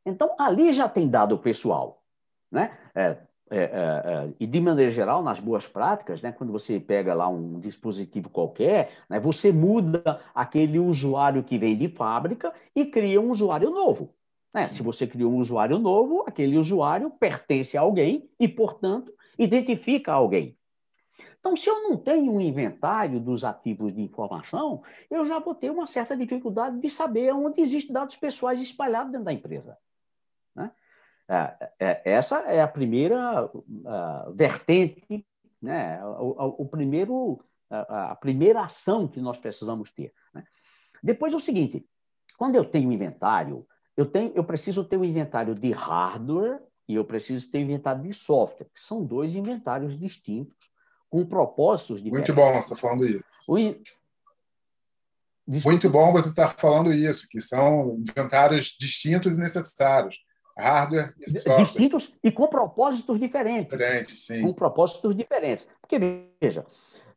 Então, ali já tem dado pessoal. Né? É, é, é, é, e de maneira geral, nas boas práticas, né, quando você pega lá um dispositivo qualquer, né, você muda aquele usuário que vem de fábrica e cria um usuário novo. Né? Se você cria um usuário novo, aquele usuário pertence a alguém e, portanto, identifica alguém. Então, se eu não tenho um inventário dos ativos de informação, eu já vou ter uma certa dificuldade de saber onde existem dados pessoais espalhados dentro da empresa. É, é, essa é a primeira vertente, né? o, o primeiro, a, primeira ação que nós precisamos ter. Né? Depois é o seguinte: quando eu tenho inventário, eu, tenho, eu preciso ter um inventário de hardware e eu preciso ter um inventário de software, que são dois inventários distintos, com propósitos diferentes. Muito bom você está falando isso. Muito bom você estar falando isso, que são inventários distintos e necessários hardware e software. Distintos e com propósitos diferentes. Diferentes, sim. Com propósitos diferentes. Porque, veja,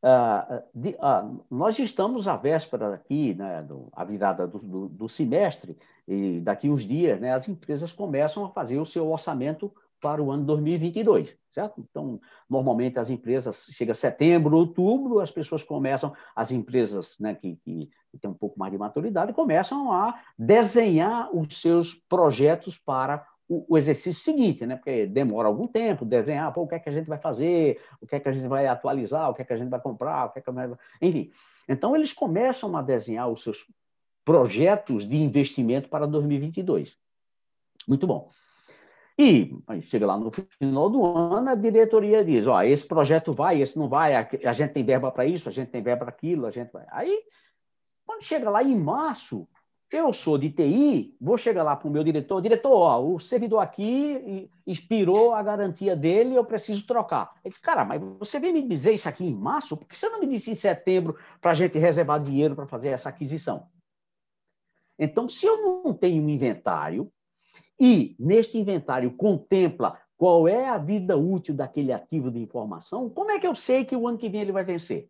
uh, de, uh, nós estamos à véspera aqui, né, do, a virada do, do, do, semestre, e daqui uns dias né, as empresas começam a fazer o seu orçamento para o ano 2022, certo? Então, normalmente as empresas, chega setembro, outubro, as pessoas começam, as empresas né, que, que, que têm um pouco mais de maturidade, começam a desenhar os seus projetos para o, o, exercício seguinte, né? Porque demora algum tempo desenhar, pô, o que é que a gente vai fazer, o que é que a gente vai atualizar, o que é que a gente vai comprar, o que é que vai... enfim. Então eles começam a desenhar os seus projetos de investimento para 2022. Muito bom. E chega lá no final do ano, a diretoria diz: ó, esse projeto vai, esse não vai, a, gente tem verba para isso, a gente tem verba para aquilo, a gente vai. Aí, quando chega lá em março, eu sou de TI, vou chegar lá para o meu diretor, diretor, ó, o servidor aqui expirou a garantia dele, eu preciso trocar. Ele diz, cara, mas você vem me dizer isso aqui em março? Por que você não me disse em setembro para a gente reservar dinheiro para fazer essa aquisição? Então, se eu não tenho um inventário, e neste inventário contempla qual é a vida útil daquele ativo de informação, como é que eu sei que o ano que vem ele vai vencer?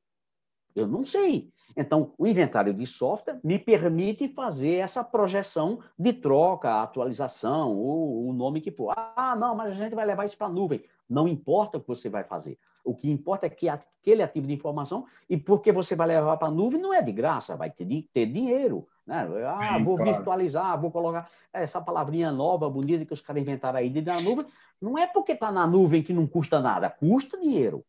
Eu não sei. Então, o inventário de software me permite fazer essa projeção de troca, atualização, ou o nome que for. Ah, não, mas a gente vai levar isso para a nuvem. Não importa o que você vai fazer. O que importa é que aquele ativo de informação, e porque você vai levar para a nuvem, não é de graça, vai ter, ter dinheiro. Né? Ah, vou claro. virtualizar, vou colocar essa palavrinha nova, bonita que os caras inventaram aí de na nuvem. Não é porque está na nuvem que não custa nada, custa dinheiro.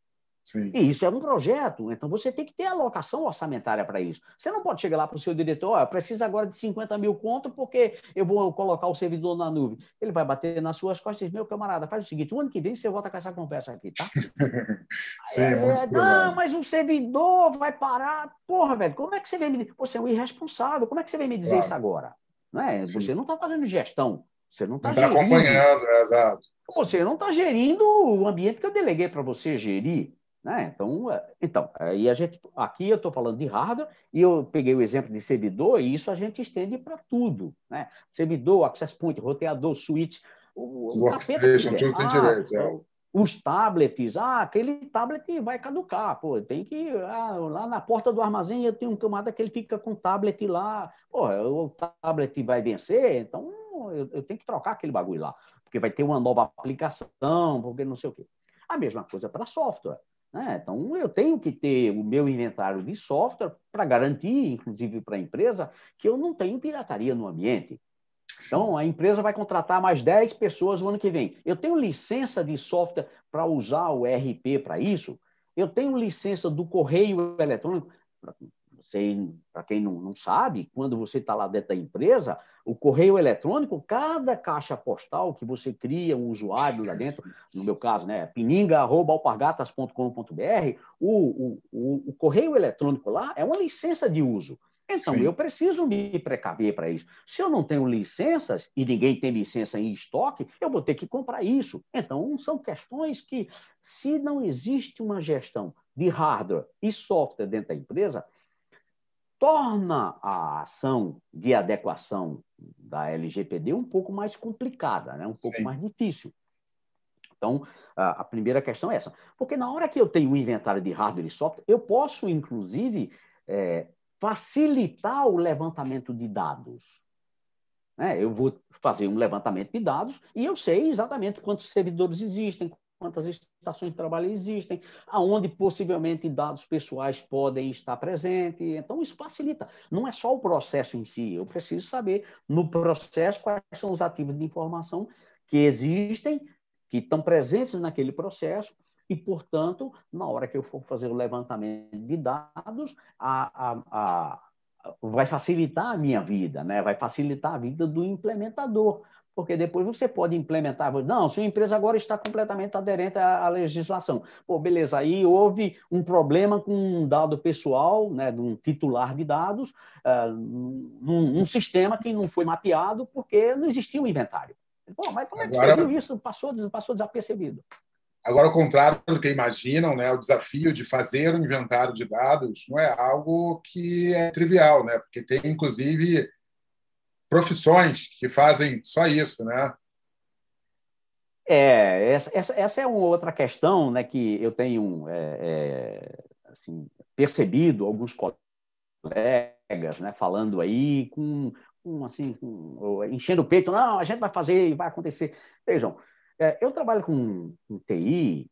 Sim. E isso é um projeto, então você tem que ter alocação orçamentária para isso. Você não pode chegar lá para o seu diretor, oh, eu preciso agora de 50 mil conto porque eu vou colocar o servidor na nuvem. Ele vai bater nas suas costas e diz, meu camarada, faz o seguinte, o ano que vem você volta com essa conversa aqui, tá? Sim, é, é, Não, mas o servidor vai parar. Porra, velho, como é que você vem me dizer? Você é um irresponsável, como é que você vem me dizer claro. isso agora? Não é? Você não está fazendo gestão, você não está tá acompanhando, é, exato. Você não está gerindo o ambiente que eu deleguei para você gerir. Né? Então, é, então aí a gente, aqui eu estou falando de hardware e eu peguei o exemplo de servidor e isso a gente estende para tudo. Né? Servidor, access point, roteador, switch, o, o workstation, tudo tem ah, direito. É. Os tablets, ah, aquele tablet vai caducar, pô, tem que ah, lá na porta do armazém eu tenho um camada que ele fica com o tablet lá, pô, o tablet vai vencer, então eu, eu tenho que trocar aquele bagulho lá, porque vai ter uma nova aplicação, porque não sei o quê. A mesma coisa para software. Né? Então, eu tenho que ter o meu inventário de software para garantir, inclusive para a empresa, que eu não tenho pirataria no ambiente. Então, a empresa vai contratar mais 10 pessoas no ano que vem. Eu tenho licença de software para usar o RP para isso? Eu tenho licença do correio eletrônico? Para quem não, não sabe, quando você está lá dentro da empresa, o correio eletrônico, cada caixa postal que você cria, um usuário lá dentro, no meu caso, né, pininga.alpargatas.com.br, o, o, o, o correio eletrônico lá é uma licença de uso. Então, Sim. eu preciso me precaver para isso. Se eu não tenho licenças, e ninguém tem licença em estoque, eu vou ter que comprar isso. Então, são questões que, se não existe uma gestão de hardware e software dentro da empresa, torna a ação de adequação da LGPD um pouco mais complicada, né? um pouco Sim. mais difícil. Então, a primeira questão é essa. Porque na hora que eu tenho um inventário de hardware e software, eu posso, inclusive, é, facilitar o levantamento de dados. É, eu vou fazer um levantamento de dados e eu sei exatamente quantos servidores existem, quantas estações de trabalho existem, aonde possivelmente dados pessoais podem estar presentes. Então, isso facilita. Não é só o processo em si, eu preciso saber no processo quais são os ativos de informação que existem, que estão presentes naquele processo, e, portanto, na hora que eu for fazer o levantamento de dados, a, a, a, vai facilitar a minha vida, né? vai facilitar a vida do implementador porque depois você pode implementar. Não, sua empresa agora está completamente aderente à, legislação. Pô, beleza, aí houve um problema com um dado pessoal, né, de um titular de dados, uh, num, num, sistema que não foi mapeado porque não existia um inventário. Pô, mas como é que agora, você viu isso? Passou, passou desapercebido. Agora, ao contrário do que imaginam, né, o desafio de fazer um inventário de dados não é algo que é trivial, né, porque tem, inclusive, profissões que fazem só isso, né? É, essa, essa, essa é uma outra questão né, que eu tenho é, é, assim, percebido alguns colegas né, falando aí com, com assim, com, enchendo o peito, não, a gente vai fazer e vai acontecer. Vejam, é, eu trabalho com, com TI,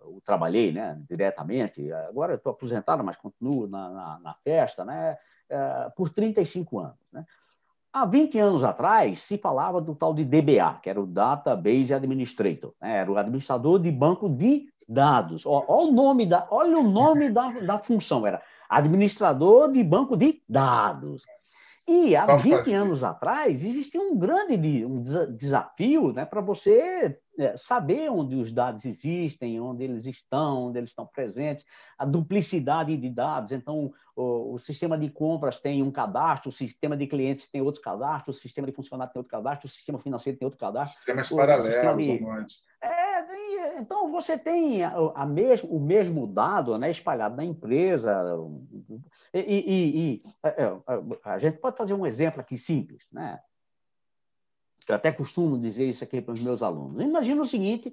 eu trabalhei né, diretamente, agora estou aposentado, mas continuo na, na, na festa, né, é, por 35 anos. Né? Há 20 anos atrás, se falava do tal de DBA, que era o Database Administrator, né? era o administrador de banco de dados. Olha o nome da, olha o nome da, da função, era administrador de banco de dados. E há 20 anos atrás existia um grande um desafio né, para você é, saber onde os dados existem, onde eles estão, onde eles estão presentes, a duplicidade de dados. Então, o, o, sistema de compras tem um cadastro, o sistema de clientes tem outro cadastro, o sistema de funcionário tem outro cadastro, o sistema financeiro tem outro cadastro. Sistemas paralelos, de... é, então você tem a, o mesmo dado né, espalhado na empresa. E, e, e a, é, é, a, gente pode fazer um exemplo aqui simples, né? Eu até costumo dizer isso aqui para os meus alunos. Imagina o seguinte,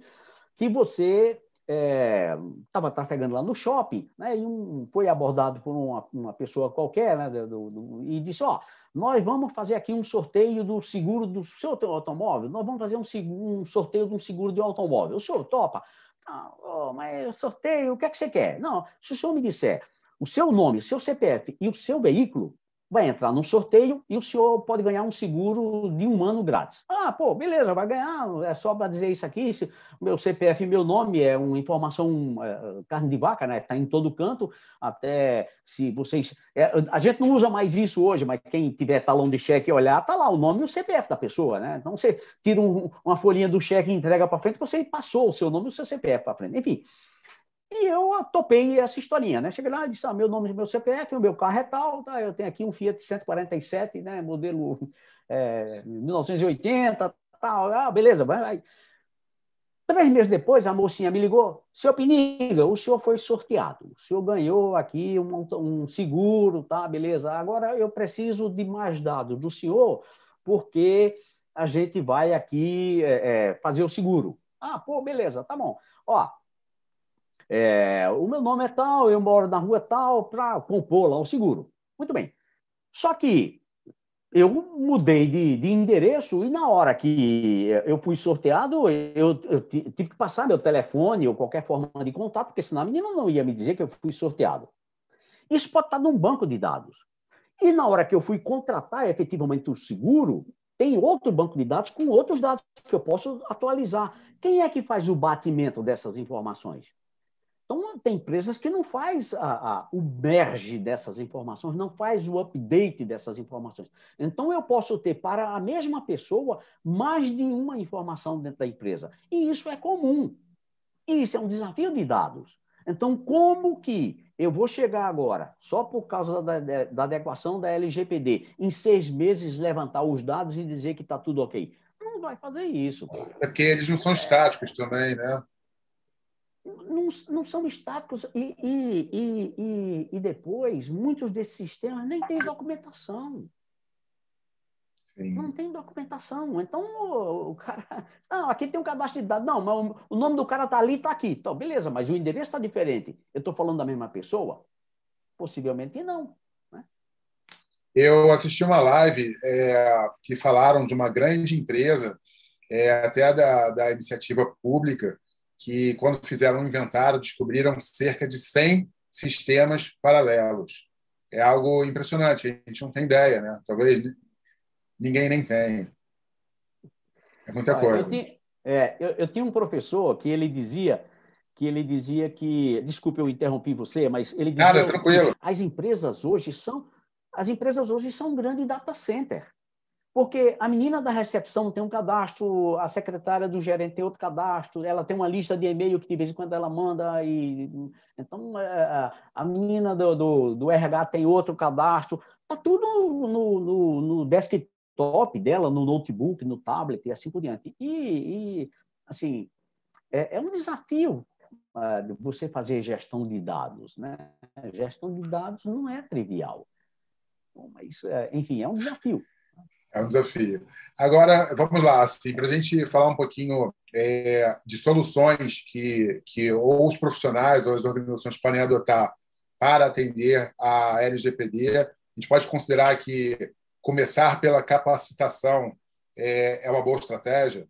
que você estava é, trafegando lá no shopping, né, e um, foi abordado por uma, uma pessoa qualquer, né, do, do, e disse: Ó, nós vamos fazer aqui um sorteio do seguro do seu automóvel, nós vamos fazer um, um sorteio de um seguro de um automóvel. O senhor topa? Ah, oh, mas sorteio, o que é que você quer? Não, se o senhor me disser o seu nome, o seu CPF e o seu veículo, vai entrar num sorteio e o senhor pode ganhar um seguro de um ano grátis. Ah, pô, beleza, vai ganhar, é só para dizer isso aqui, se, meu CPF meu nome é uma informação é, carne de vaca, né? Está em todo canto, até se vocês... É, a gente não usa mais isso hoje, mas quem tiver talão de cheque e olhar, tá lá o nome e o CPF da pessoa, né? Então, você tira um, uma folhinha do cheque e entrega para frente, você passou o seu nome e o seu CPF para frente. Enfim, e eu topei essa historinha, né? Cheguei lá disse, ah, meu nome, meu CPF, o meu carro é tal, tá? eu tenho aqui um Fiat 147, né? modelo é, 1980, tal. Ah, beleza, vai, vai. Três meses depois, a mocinha me ligou, senhor Piniga, o senhor foi sorteado, o senhor ganhou aqui um, um seguro, tá? Beleza, agora eu preciso de mais dados do senhor, porque a gente vai aqui é, é fazer o seguro. Ah, pô, beleza, tá bom. Ó, é, o meu nome é tal, eu moro na rua tal, para compor lá o seguro. Muito bem. Só que eu mudei de, de, endereço e na hora que eu fui sorteado, eu, eu, tive que passar meu telefone ou qualquer forma de contato, porque senão a menina não ia me dizer que eu fui sorteado. Isso pode estar num banco de dados. E na hora que eu fui contratar efetivamente o seguro, tem outro banco de dados com outros dados que eu posso atualizar. Quem é que faz o batimento dessas informações? Então, tem empresas que não faz a, a, o merge dessas informações, não faz o update dessas informações. Então, eu posso ter para a mesma pessoa mais de uma informação dentro da empresa. E isso é comum. E isso é um desafio de dados. Então, como que eu vou chegar agora, só por causa da, da, adequação da LGPD, em seis meses levantar os dados e dizer que está tudo ok? Não vai fazer isso. É porque eles não são estáticos também, né? Não, não são estáticos. E, e, e, e, depois, muitos desses sistemas nem têm documentação. Sim. Não tem documentação. Então, o cara. Não, aqui tem um cadastro de dados. Não, mas o nome do cara está ali, está aqui. Então, beleza, mas o endereço está diferente. Eu estou falando da mesma pessoa? Possivelmente não. Né? Eu assisti uma live é, que falaram de uma grande empresa, é, até da, da iniciativa pública, que, quando fizeram um inventário, descobriram cerca de 100 sistemas paralelos. É algo impressionante, a gente não tem ideia, né? Talvez ninguém nem tenha. É muita coisa. Eu, tinha, é, eu, eu tinha um professor que ele dizia que ele dizia que, desculpe eu interrompi você, mas ele dizia Nada, tranquilo. as empresas hoje são as empresas hoje são um grande data center. Porque a menina da recepção tem um cadastro, a secretária do gerente tem outro cadastro, ela tem uma lista de e-mail que de vez em quando ela manda. E, então, é, é, a menina do, do, do RH tem outro cadastro. Está tudo no, no, no, desktop dela, no notebook, no tablet e assim por diante. E, e assim, é, é, um desafio uh, você fazer gestão de dados. Né? Gestão de dados não é trivial. Bom, mas, enfim, é um desafio. É um desafio. Agora, vamos lá, assim, para a gente falar um pouquinho é, de soluções que, que ou os profissionais ou as organizações podem adotar para atender a LGPD. A gente pode considerar que começar pela capacitação é, é uma boa estratégia?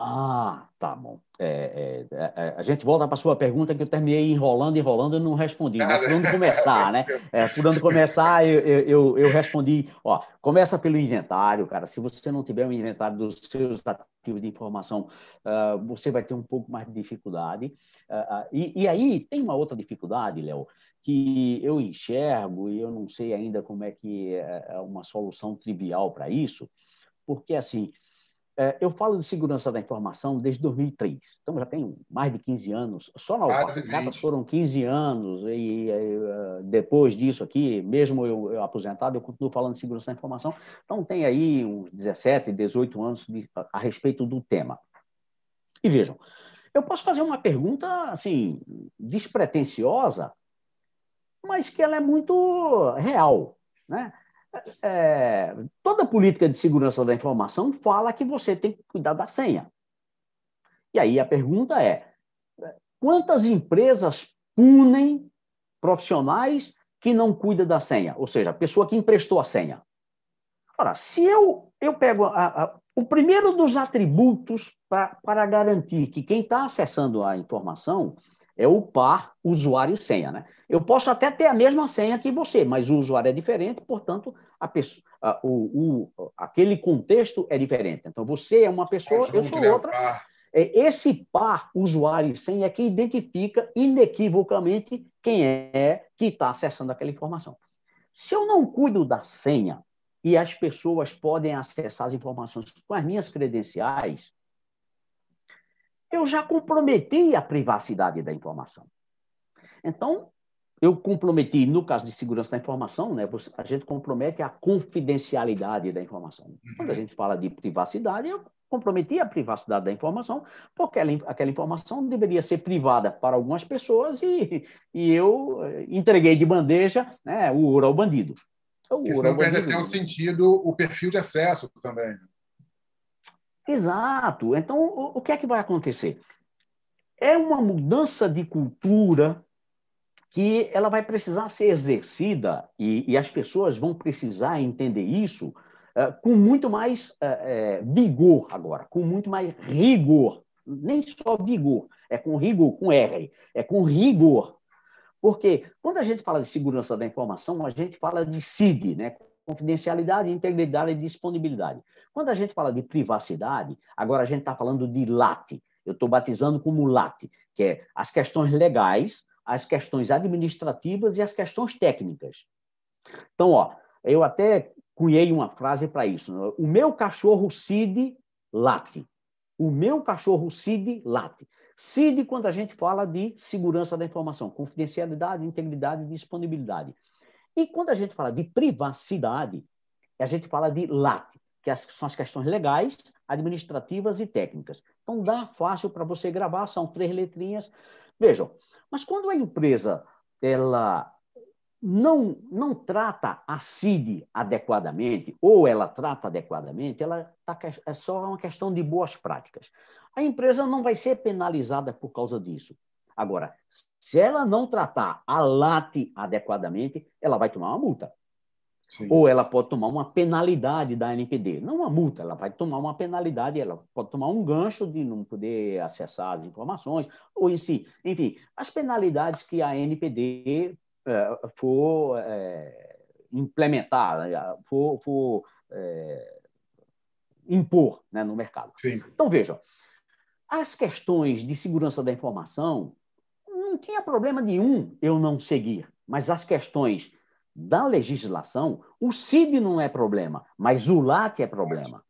Ah, tá bom. É, é, é, é a gente volta para a sua pergunta que eu terminei enrolando, enrolando e não respondi. Mas por onde começar, né? É, por onde começar, eu, eu, eu, respondi. Ó, começa pelo inventário, cara. Se você não tiver um inventário dos seus ativos de informação, uh, você vai ter um pouco mais de dificuldade. Uh, uh, e, e aí tem uma outra dificuldade, Léo, que eu enxergo e eu não sei ainda como é que é uma solução trivial para isso, porque assim é, eu falo de segurança da informação desde 2003, então já tem mais de 15 anos. Só na Alpacata foram 15 anos, e, e, é, depois disso aqui, mesmo eu, eu, aposentado, eu continuo falando de segurança da informação. Então tem aí uns 17, 18 anos de, a, a respeito do tema. E vejam, eu posso fazer uma pergunta assim despretensiosa, mas que ela é muito real, né? É, toda política de segurança da informação fala que você tem que cuidar da senha. E aí a pergunta é: quantas empresas punem profissionais que não cuidam da senha, ou seja, a pessoa que emprestou a senha. Ora, se eu, eu pego a, a, o primeiro dos atributos para garantir que quem está acessando a informação é o par usuário-senha. Né? Eu posso até ter a mesma senha que você, mas o usuário é diferente, portanto, a pessoa, a, o, o, aquele contexto é diferente. Então, você é uma pessoa, eu sou outra. É, esse par usuário senha é que identifica inequivocamente quem é que está acessando aquela informação. Se eu não cuido da senha e as pessoas podem acessar as informações com as minhas credenciais, eu já comprometi a privacidade da informação. Então, eu comprometi, no caso de segurança da informação, né, a gente compromete a confidencialidade da informação. Quando a uhum. gente fala de privacidade, eu comprometi a privacidade da informação, porque aquela informação deveria ser privada para algumas pessoas e, e eu eh, entreguei de bandeja né, o ouro ao bandido. O Porque senão perde até o sentido o perfil de acesso também. Exato. Então, o, o que é que vai acontecer? É uma mudança de cultura que ela vai precisar ser exercida e, e as pessoas vão precisar entender isso uh, com muito mais uh, vigor agora, com muito mais rigor. Nem só vigor, é com rigor, com R, é com rigor. Porque quando a gente fala de segurança da informação, a gente fala de CID, né? confidencialidade, integridade e disponibilidade. Quando a gente fala de privacidade, agora a gente está falando de LAT. Eu estou batizando como LAT, que é as questões legais as questões administrativas e as questões técnicas. Então, ó, eu até cunhei uma frase para isso. Né? O meu cachorro Cid late. O meu cachorro Cid late. CID, quando a gente fala de segurança da informação, confidencialidade, integridade e disponibilidade. E quando a gente fala de privacidade, a gente fala de LAT, que são as questões legais, administrativas e técnicas. Então, dá fácil para você gravar, são três letrinhas. Vejam, mas quando a empresa ela não, não trata a CID adequadamente, ou ela trata adequadamente, ela tá, é só uma questão de boas práticas. A empresa não vai ser penalizada por causa disso. Agora, se ela não tratar a LAT adequadamente, ela vai tomar uma multa. Sim. Ou ela pode tomar uma penalidade da NPD. Não uma multa, ela vai tomar uma penalidade, ela pode tomar um gancho de não poder acessar as informações, ou em si. Enfim, as penalidades que a NPD é, for é, implementar, né, for, for é, impor né, no mercado. Sim. Então, vejam, as questões de segurança da informação não tinha problema nenhum eu não seguir, mas as questões da legislação, o CID não é problema, mas o LAT é problema.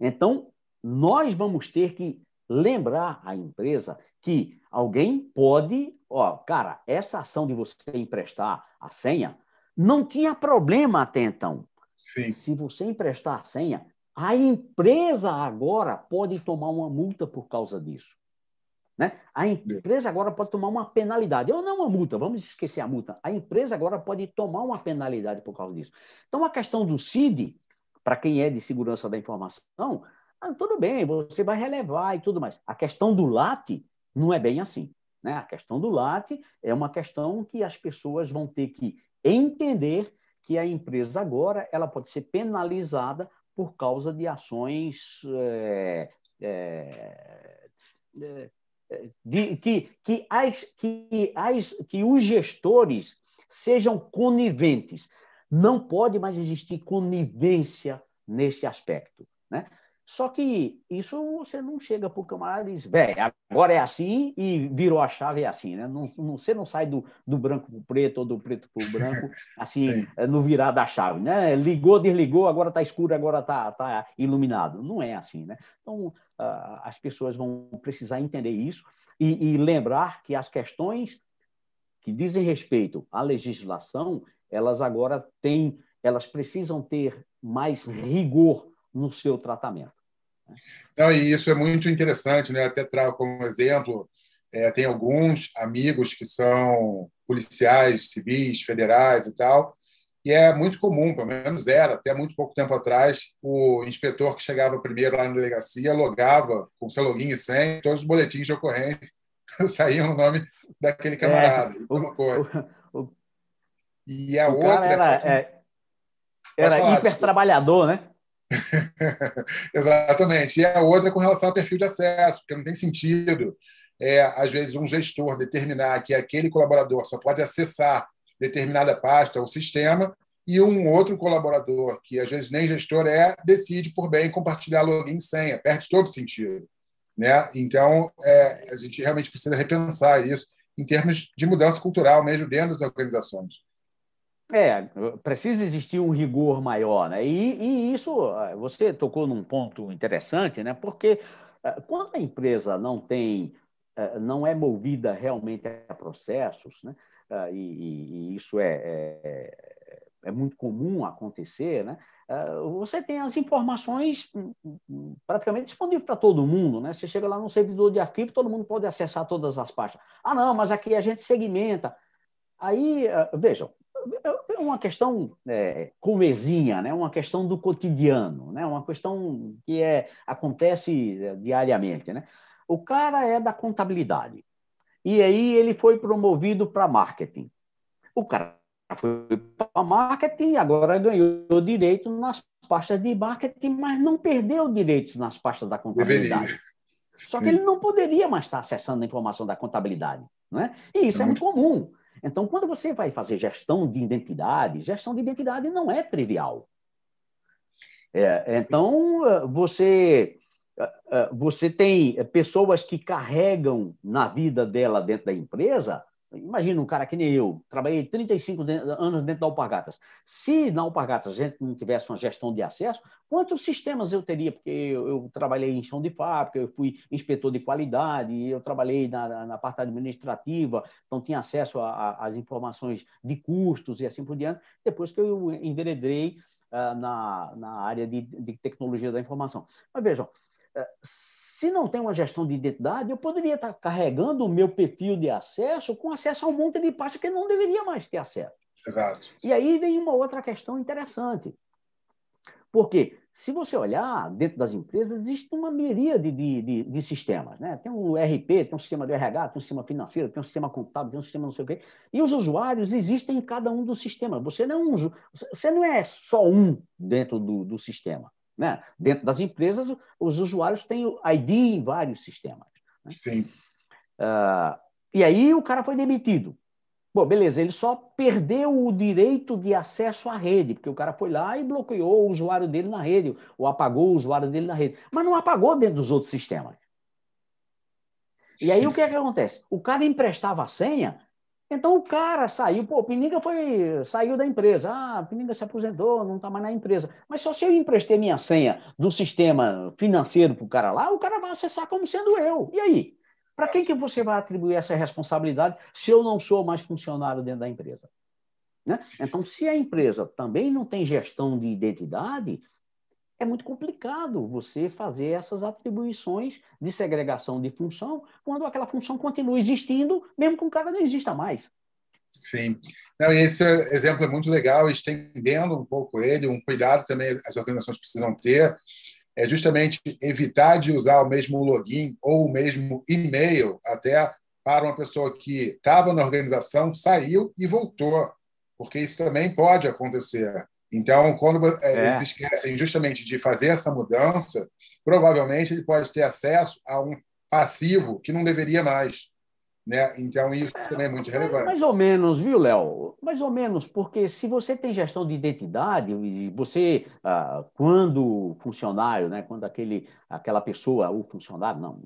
Então, nós vamos ter que lembrar a empresa que alguém pode, ó, cara, essa ação de você emprestar a senha não tinha problema até então. Sim. Se você emprestar a senha, a empresa agora pode tomar uma multa por causa disso. Né? A empresa agora pode tomar uma penalidade, ou não uma multa, vamos esquecer a multa. A empresa agora pode tomar uma penalidade por causa disso. Então, a questão do CID, para quem é de segurança da informação, ah, tudo bem, você vai relevar e tudo mais. A questão do LAT não é bem assim. Né? A questão do LAT é uma questão que as pessoas vão ter que entender que a empresa agora ela pode ser penalizada por causa de ações é, é, é, que, que, as, que, as, que os gestores sejam coniventes. Não pode mais existir conivência nesse aspecto. Né? Só que isso você não chega para o camarada e diz, velho, agora é assim e virou a chave é assim, né? Não, não, você não sai do, do branco para o preto ou do preto para o branco, assim, no virar da chave, né? Ligou, desligou, agora está escuro, agora está tá iluminado. Não é assim, né? Então, uh, as pessoas vão precisar entender isso e, e lembrar que as questões que dizem respeito à legislação, elas agora têm, elas precisam ter mais rigor no seu tratamento. Não, e isso é muito interessante, né? Até trago como exemplo, é, tem alguns amigos que são policiais civis, federais e tal, E é muito comum, pelo menos era, até muito pouco tempo atrás, o inspetor que chegava primeiro lá na delegacia logava com seu login e senha todos os boletins de ocorrência saíam no nome daquele camarada. É, Isso é uma coisa. O, o, e a outra. Era, é, era hiper trabalhador, né? Exatamente. E a outra com relação ao perfil de acesso, porque não tem sentido, é, às vezes, um gestor determinar que aquele colaborador só pode acessar determinada pasta ou sistema, e um outro colaborador, que às vezes nem gestor é, decide por bem compartilhar login e senha. Perde todo sentido. Né? Então, é, a gente realmente precisa repensar isso em termos de mudança cultural mesmo dentro das organizações. É, precisa existir um rigor maior, né? E, e, isso, você tocou num ponto interessante, né? Porque é, quando a empresa não tem, é, não é movida realmente a processos, né? Ah, e, e isso é, é, é, muito comum acontecer, né? Ah, você tem as informações hum, hum, praticamente disponíveis para todo mundo, né? Você chega lá no servidor de arquivo, todo mundo pode acessar todas as pastas. Ah, não, mas aqui a gente segmenta. Aí, ah, vejam, é uma questão é, comezinha, né? uma questão do cotidiano, né? uma questão que é, acontece é, diariamente. Né? O cara é da contabilidade. E aí ele foi promovido para marketing. O cara foi para marketing e agora ganhou direito nas pastas de marketing, mas não perdeu direitos nas pastas da contabilidade. Deveria. Só que ele não poderia mais estar acessando a informação da contabilidade. Não é? E isso é muito comum. Então, quando você vai fazer gestão de identidade, gestão de identidade não é trivial. É, então, você ah, ah, você tem pessoas que carregam na vida dela dentro da empresa. Imagina um cara que nem eu, trabalhei 35 anos dentro da Alpargatas. Se na Alpargatas a gente não tivesse uma gestão de acesso, quantos sistemas eu teria? Porque eu, eu trabalhei em chão de fábrica, eu fui inspetor de qualidade, eu trabalhei na, na parte administrativa, então tinha acesso às informações de custos e assim por diante. Depois que eu enveredei uh, na, na área de, de tecnologia da informação. Mas vejam, se não tem uma gestão de identidade, eu poderia estar carregando o meu perfil de acesso com acesso a um monte de pastas que não deveria mais ter acesso. Exato. E aí vem uma outra questão interessante. Porque, se você olhar dentro das empresas, existe uma miríade de, de, de, sistemas. Né? Tem um RP, tem um sistema de RH, tem um sistema financeiro, tem um sistema contábil, tem um sistema não sei o quê. E os usuários existem em cada um dos sistemas. Você não, é você não é só um dentro do, do sistema. Né? Dentro das empresas, os usuários têm o ID em vários sistemas. Né? Sim. Uh, e aí o cara foi demitido. Bom, beleza, ele só perdeu o direito de acesso à rede, porque o cara foi lá e bloqueou o usuário dele na rede, ou apagou o usuário dele na rede, mas não apagou dentro dos outros sistemas. E aí o que, é que acontece? O cara emprestava a senha então o cara saiu, pô, Pininga foi, saiu da empresa. Ah, Pininga se aposentou, não está mais na empresa. Mas só se eu emprestei minha senha do sistema financeiro para o cara lá, o cara vai acessar como sendo eu. E aí? Para quem que você vai atribuir essa responsabilidade se eu não sou mais funcionário dentro da empresa? Né? Então, se a empresa também não tem gestão de identidade, é muito complicado você fazer essas atribuições de segregação de função quando aquela função continua existindo, mesmo que o cara não exista mais. Sim. Não, esse exemplo é muito legal, estendendo um pouco ele, um cuidado também as organizações precisam ter, é justamente evitar de usar o mesmo login ou o mesmo e-mail até para uma pessoa que estava na organização, saiu e voltou, porque isso também pode acontecer. Então, quando é, é. eles esquecem justamente de fazer essa mudança, provavelmente ele pode ter acesso a um passivo que não deveria mais. Né? Então, isso também é muito relevante. Mais ou menos, viu, Léo? Mais ou menos, porque se você tem gestão de identidade, e você, ah, quando funcionário, né, quando aquele, aquela pessoa, o funcionário, não,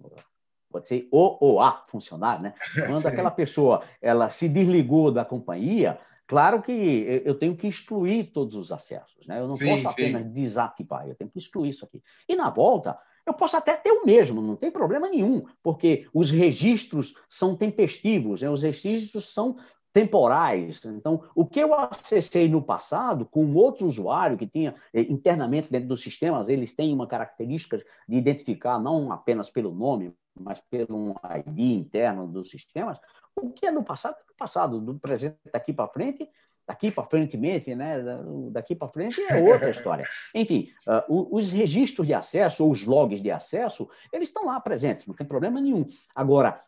pode ser o ou a funcionário, né? Quando aquela pessoa ela se desligou da companhia, Claro que eu tenho que excluir todos os acessos, né? Eu não sim, posso apenas sim. desativar, eu tenho que excluir isso aqui. E na volta, eu posso até ter o mesmo, não tem problema nenhum, porque os registros são tempestivos, né? os registros são temporais. Então, o que eu acessei no passado com outro usuário que tinha eh, internamente dentro dos sistemas, eles têm uma característica de identificar não apenas pelo nome, mas pelo ID interno dos sistemas, o que é do passado é do passado, do presente daqui para frente, daqui para frente, né? daqui para frente é outra história. Enfim, uh, os registros de acesso ou os logs de acesso, eles estão lá presentes, não tem problema nenhum. Agora,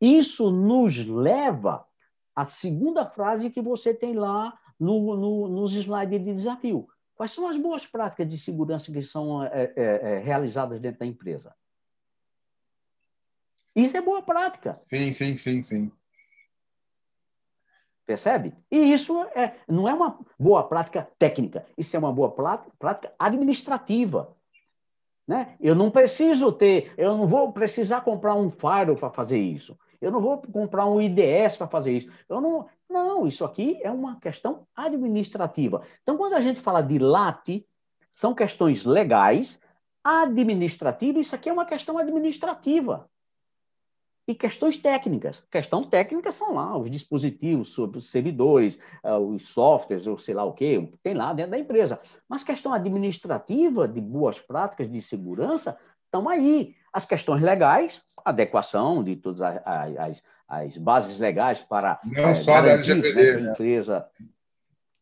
isso nos leva à segunda frase que você tem lá no, no, nos slides de desafio. Quais são as boas práticas de segurança que são é, é, é, realizadas dentro da empresa? Isso é boa prática. Sim, sim, sim, sim. Percebe? E isso é, não é uma boa prática técnica, isso é uma boa prática administrativa. Né? Eu não preciso ter, eu não vou precisar comprar um firewall para fazer isso. Eu não vou comprar um IDS para fazer isso. Eu não, não, isso aqui é uma questão administrativa. Então, quando a gente fala de LAT, são questões legais, administrativas, isso aqui é uma questão administrativa e questões técnicas. Questão técnica são lá os dispositivos, os servidores, eh, os softwares, ou sei lá o quê, tem lá dentro da empresa. Mas questão administrativa, de boas práticas de segurança, estão aí. As questões legais, adequação de todas as, as, as bases legais para Não é, só da LGPD, né, que a né? empresa...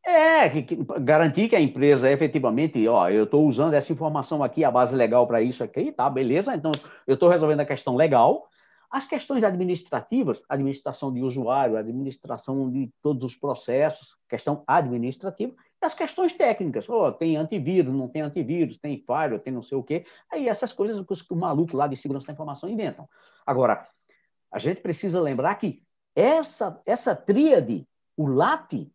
É, que, que, garantir que a empresa efetivamente, ó, eu estou usando essa informação aqui, a base legal para isso aqui, tá, beleza, então eu estou resolvendo a questão legal, as questões administrativas, administração de usuário, administração de todos os processos, questão administrativa, e as questões técnicas. Oh, tem antivírus, não tem antivírus, tem firewall, tem não sei o quê. Aí essas coisas que o maluco lá de segurança da informação inventam. Agora, a gente precisa lembrar que essa, essa tríade, o LAT,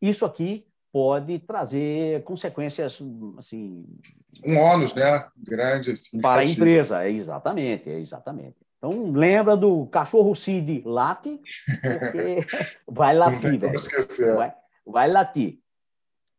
isso aqui pode trazer consequências assim um ônus né grande para a empresa exatamente exatamente então, lembra do cachorro Cid late, porque vai latir, velho. Vai, vai latir.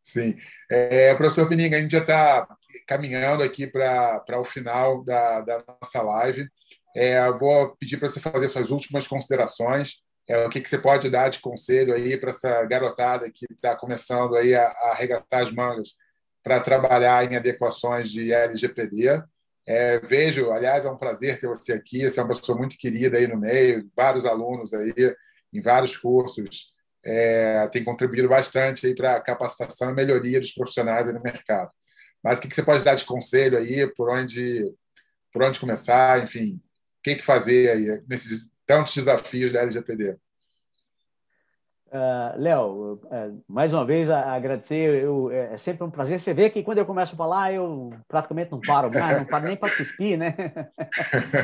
Sim. É, professor Pininga, a gente já está caminhando aqui para o final da, da nossa live. É, vou pedir para você fazer suas últimas considerações. É, o que, que você pode dar de conselho aí para essa garotada que está começando aí a, a arregaçar as mangas para trabalhar em adequações de LGPD? É, vejo, aliás, é um prazer ter você aqui. Você é uma pessoa muito querida aí no meio, vários alunos aí, em vários cursos. É, tem contribuído bastante aí para a capacitação e melhoria dos profissionais no mercado. Mas o que, você pode dar de conselho aí, por onde, por onde começar, enfim, o que, que fazer aí nesses tantos desafios da LGPD? Uh, Léo, uh, mais uma vez agradecer. Eu, é, é sempre um prazer. Você vê que quando eu começo a falar, eu praticamente não paro mais, não paro nem para cuspir, né?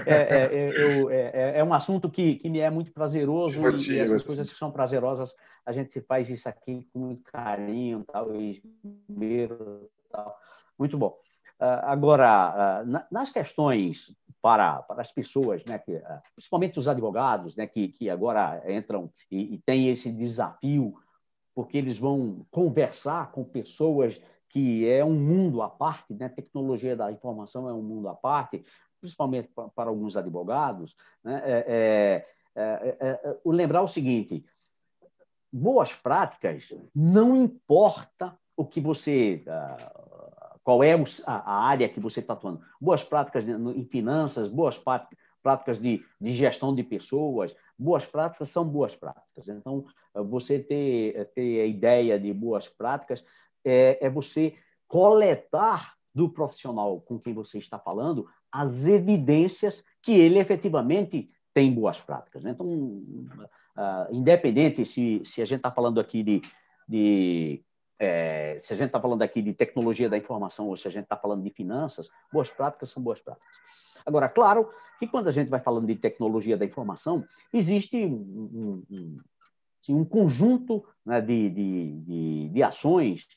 É, é, é, eu, é, é, um assunto que, que me é muito prazeroso Motivo, e essas coisas que são prazerosas, a gente se faz isso aqui com muito carinho, tal, esmero, tal. Muito bom. Uh, agora, uh, nas questões para, para as pessoas, né, que, ah, principalmente os advogados, né, que, que agora entram e, e têm esse desafio, porque eles vão conversar com pessoas que é um mundo à parte, né? tecnologia da informação é um mundo à parte, principalmente para, para alguns advogados. Né? É, é, é, é, é lembrar o seguinte: boas práticas, não importa o que você. Uh, qual é a área que você está atuando. Boas práticas em finanças, boas práticas de, de gestão de pessoas, boas práticas são boas práticas. Então, você ter, ter a ideia de boas práticas é, é você coletar do profissional com quem você está falando as evidências que ele efetivamente tem boas práticas. Então, uh, independente se, se a gente está falando aqui de, de é, se a gente está falando aqui de tecnologia da informação ou se a gente está falando de finanças, boas práticas são boas práticas. Agora, claro que quando a gente vai falando de tecnologia da informação, existe um, um, assim, um conjunto né, de, de, de, de ações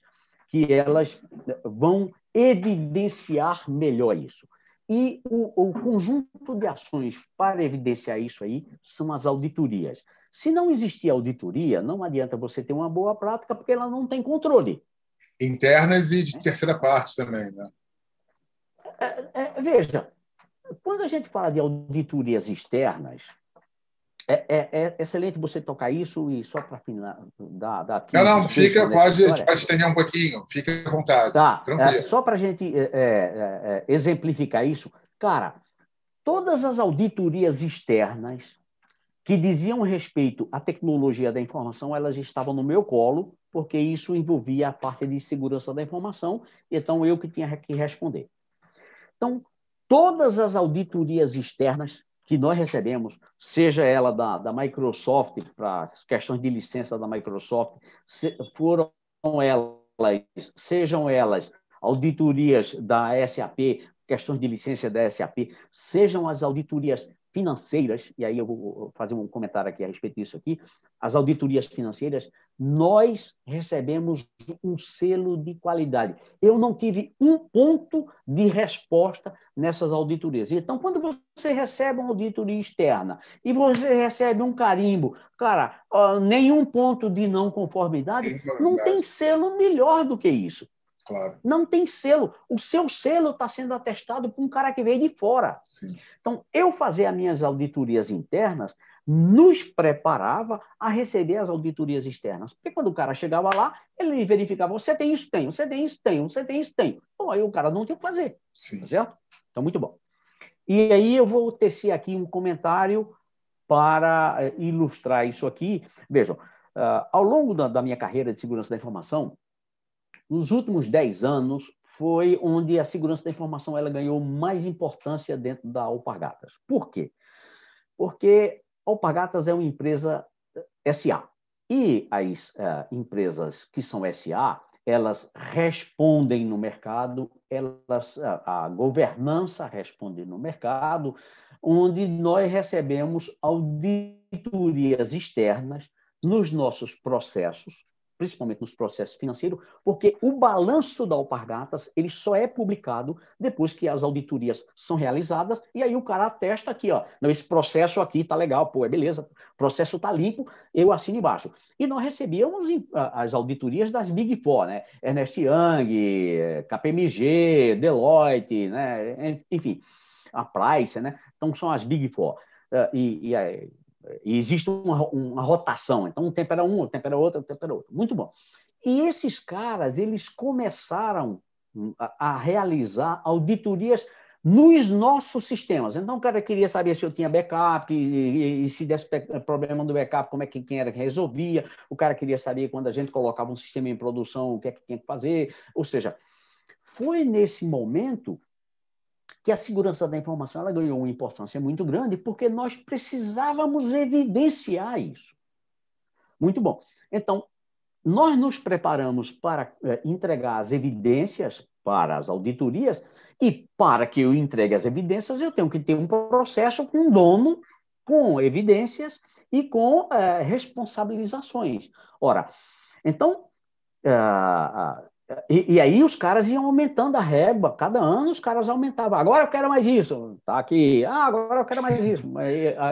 que elas vão evidenciar melhor isso. E o, o, conjunto de ações para evidenciar isso aí são as auditorias. Se não existir auditoria, não adianta você ter uma boa prática, porque ela não tem controle. Internas e de terceira parte também, né? É, é, veja, quando a gente fala de auditorias externas, é, é, é, excelente você tocar isso e só para dar, dar Não, não, fica, pode, pode estender um pouquinho, fica à vontade. Tá, é, só para a gente é, é, exemplificar isso, cara, todas as auditorias externas que diziam respeito à tecnologia da informação, elas estavam no meu colo porque isso envolvia a parte de segurança da informação, então eu que tinha que responder. Então, todas as auditorias externas que nós recebemos, seja ela da, da Microsoft, para as questões de licença da Microsoft, se, foram elas, sejam elas auditorias da SAP, questões de licença da SAP, sejam as auditorias financeiras, e aí eu vou fazer um comentário aqui a respeito disso aqui, as auditorias financeiras, nós recebemos um selo de qualidade. Eu não tive um ponto de resposta nessas auditorias. Então, quando você recebe uma auditoria externa e você recebe um carimbo, cara, nenhum ponto de não conformidade, não tem selo melhor do que isso. Claro. Não tem selo. O seu selo está sendo atestado por um cara que veio de fora. Sim. Então, eu fazer as minhas auditorias internas nos preparava a receber as auditorias externas. Porque quando o cara chegava lá, ele verificava: você tem isso, tem, você tem isso, tem, você tem isso, tem. Bom, aí o cara não tem o que fazer. Sim. Tá certo? Então, muito bom. E aí eu vou tecer aqui um comentário para eh, ilustrar isso aqui. Vejam, uh, ao longo da, da minha carreira de segurança da informação, nos últimos 10 anos, foi onde a segurança da informação ela ganhou mais importância dentro da Alpargatas. Por quê? Porque a Alpargatas é uma empresa SA. E as uh, empresas que são SA, elas respondem no mercado, elas, a governança responde no mercado, onde nós recebemos auditorias externas nos nossos processos principalmente nos processos financeiros, porque o balanço da Alpargatas ele só é publicado depois que as auditorias são realizadas e aí o cara atesta aqui, ó, esse processo aqui tá legal, pô, é beleza, o processo tá limpo, eu assino embaixo. E nós recebíamos as auditorias das Big Four, né? Ernest Young, KPMG, Deloitte, né? Enfim, a Price, né? Então são as Big Four. Uh, e, e e existe uma, uma rotação. Então, um tempo era um, outro tempo era outro, outro tempo era outro. Muito bom. E esses caras, eles começaram a, a realizar auditorias nos nossos sistemas. Então, o cara queria saber se eu tinha backup, e, e, se desse problema do backup, como é que quem era que resolvia. O cara queria saber quando a gente colocava um sistema em produção, o que é que tinha que fazer. Ou seja, foi nesse momento que a segurança da informação ela ganhou uma importância muito grande porque nós precisávamos evidenciar isso. Muito bom. Então, nós nos preparamos para é, entregar as evidências para as auditorias e para que eu entregue as evidências, eu tenho que ter um processo com dono, com evidências e com é, responsabilizações. Ora, então, é, e, e, aí os caras iam aumentando a régua, cada ano os caras aumentavam. Agora eu quero mais isso, tá aqui. Ah, agora eu quero mais isso.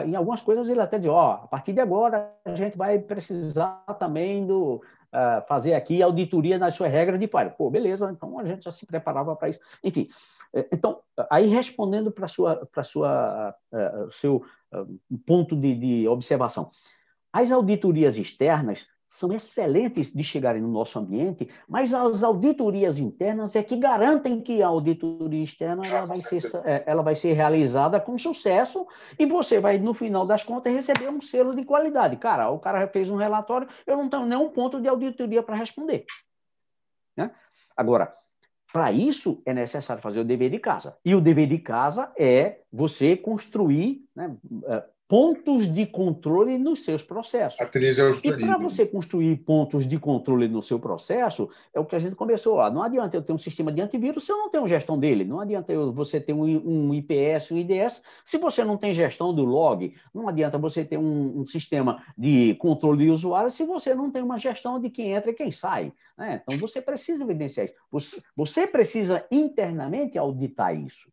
Em algumas coisas ele até diz, ó, a partir de agora a gente vai precisar também do uh, fazer aqui auditoria nas suas regras de pai. Pô, beleza, então a gente já se preparava para isso. Enfim, é, então aí respondendo para sua para sua uh, seu uh, ponto de, de observação, as auditorias externas são excelentes de chegarem no nosso ambiente, mas as auditorias internas é que garantem que a auditoria externa ela vai, ser, é, ela vai ser realizada com sucesso e você vai, no final das contas, receber um selo de qualidade. Cara, o cara fez um relatório, eu não tenho nenhum ponto de auditoria para responder. Né? Agora, para isso é necessário fazer o dever de casa. E o dever de casa é você construir né, é, pontos de controle nos seus processos. A e para você construir pontos de controle no seu processo, é o que a gente começou. Ó, não adianta eu ter um sistema de antivírus se eu não tenho gestão dele. Não adianta eu, você ter um, um IPS, um IDS, se você não tem gestão do log. Não adianta você ter um, um sistema de controle de usuário se você não tem uma gestão de quem entra e quem sai. Né? Então, você precisa evidenciar isso. Você, você precisa internamente auditar isso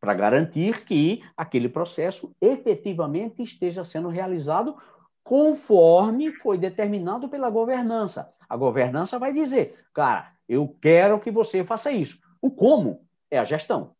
para garantir que aquele processo efetivamente esteja sendo realizado conforme foi determinado pela governança. A governança vai dizer, cara, eu quero que você faça isso. O como é a gestão.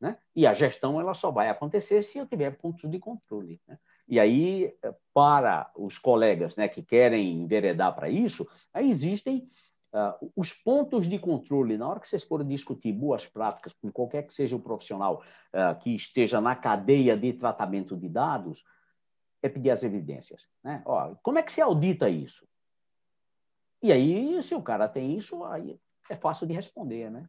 Né? E a gestão ela só vai acontecer se eu tiver pontos de controle. Né? E aí, para os colegas né, que querem enveredar para isso, aí existem Uh, os pontos de controle, na hora que vocês forem discutir boas práticas com qualquer que seja o profissional uh, que esteja na cadeia de tratamento de dados, é pedir as evidências. Né? Ó, como é que se audita isso? E aí, se o cara tem isso, aí é fácil de responder, né?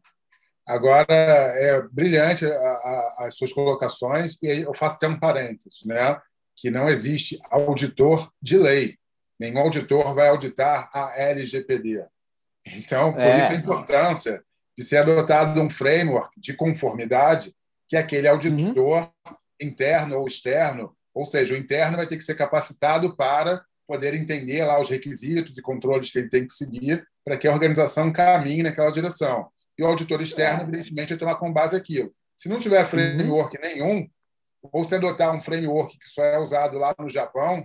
Agora, é brilhante a, a, as suas colocações, e aí eu faço até um parênteses, né? que não existe auditor de lei. Nenhum auditor vai auditar a LGPD. Então, por é. isso a importância de ser adotado um framework de conformidade que aquele auditor uhum. interno ou externo, ou seja, o interno vai ter que ser capacitado para poder entender lá os requisitos e controles que ele tem que seguir para que a organização caminhe naquela direção. E o auditor externo, evidentemente, vai tomar com base aquilo. Se não tiver framework uhum. nenhum, ou se adotar um framework que só é usado lá no Japão,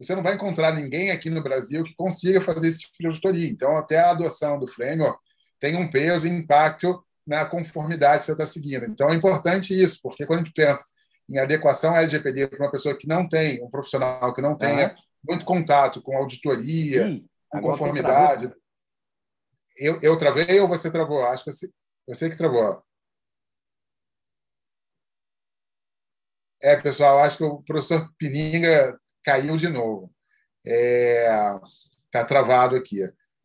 você não vai encontrar ninguém aqui no Brasil que consiga fazer esse tipo de auditoria. Então, até a adoção do framework tem um peso e impacto na conformidade que você está seguindo. Então, é importante isso, porque quando a gente pensa em adequação LGPD para uma pessoa que não tem, um profissional que não tenha muito contato com auditoria, Sim, com conformidade. Eu, eu travei ou você travou? Acho que você, você que travou. É, pessoal, acho que o professor Pininga caiu de novo. Está é, travado aqui.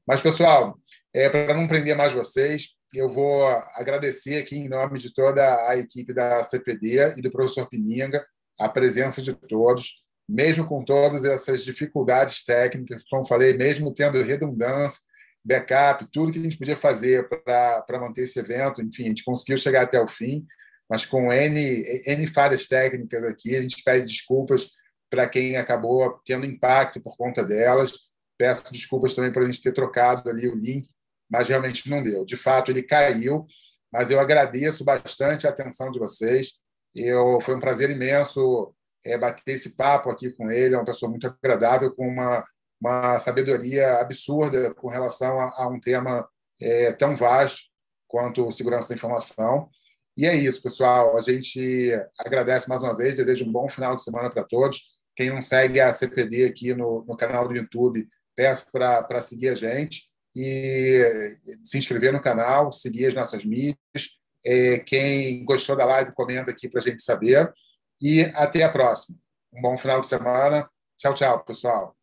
Mas, pessoal, é, para não prender mais vocês, eu vou agradecer aqui em nome de toda a equipe da CPD e do professor Pininga a presença de todos, mesmo com todas essas dificuldades técnicas, como falei, mesmo tendo redundância, backup, tudo que a gente podia fazer para manter esse evento, enfim, a gente conseguiu chegar até o fim mas com N, N falhas técnicas aqui. A gente pede desculpas para quem acabou tendo impacto por conta delas. Peço desculpas também por a gente ter trocado ali o link, mas realmente não deu. De fato, ele caiu, mas eu agradeço bastante a atenção de vocês. Eu, foi um prazer imenso é, bater esse papo aqui com ele. É uma pessoa muito agradável, com uma, uma sabedoria absurda com relação a, a um tema é, tão vasto quanto segurança da informação. E é isso, pessoal. A gente agradece mais uma vez, desejo um bom final de semana para todos. Quem não segue a CPD aqui no, no canal do YouTube, peço para seguir a gente e se inscrever no canal, seguir as nossas mídias. É, quem gostou da live, comenta aqui para a gente saber. E até a próxima. Um bom final de semana. Tchau, tchau, pessoal.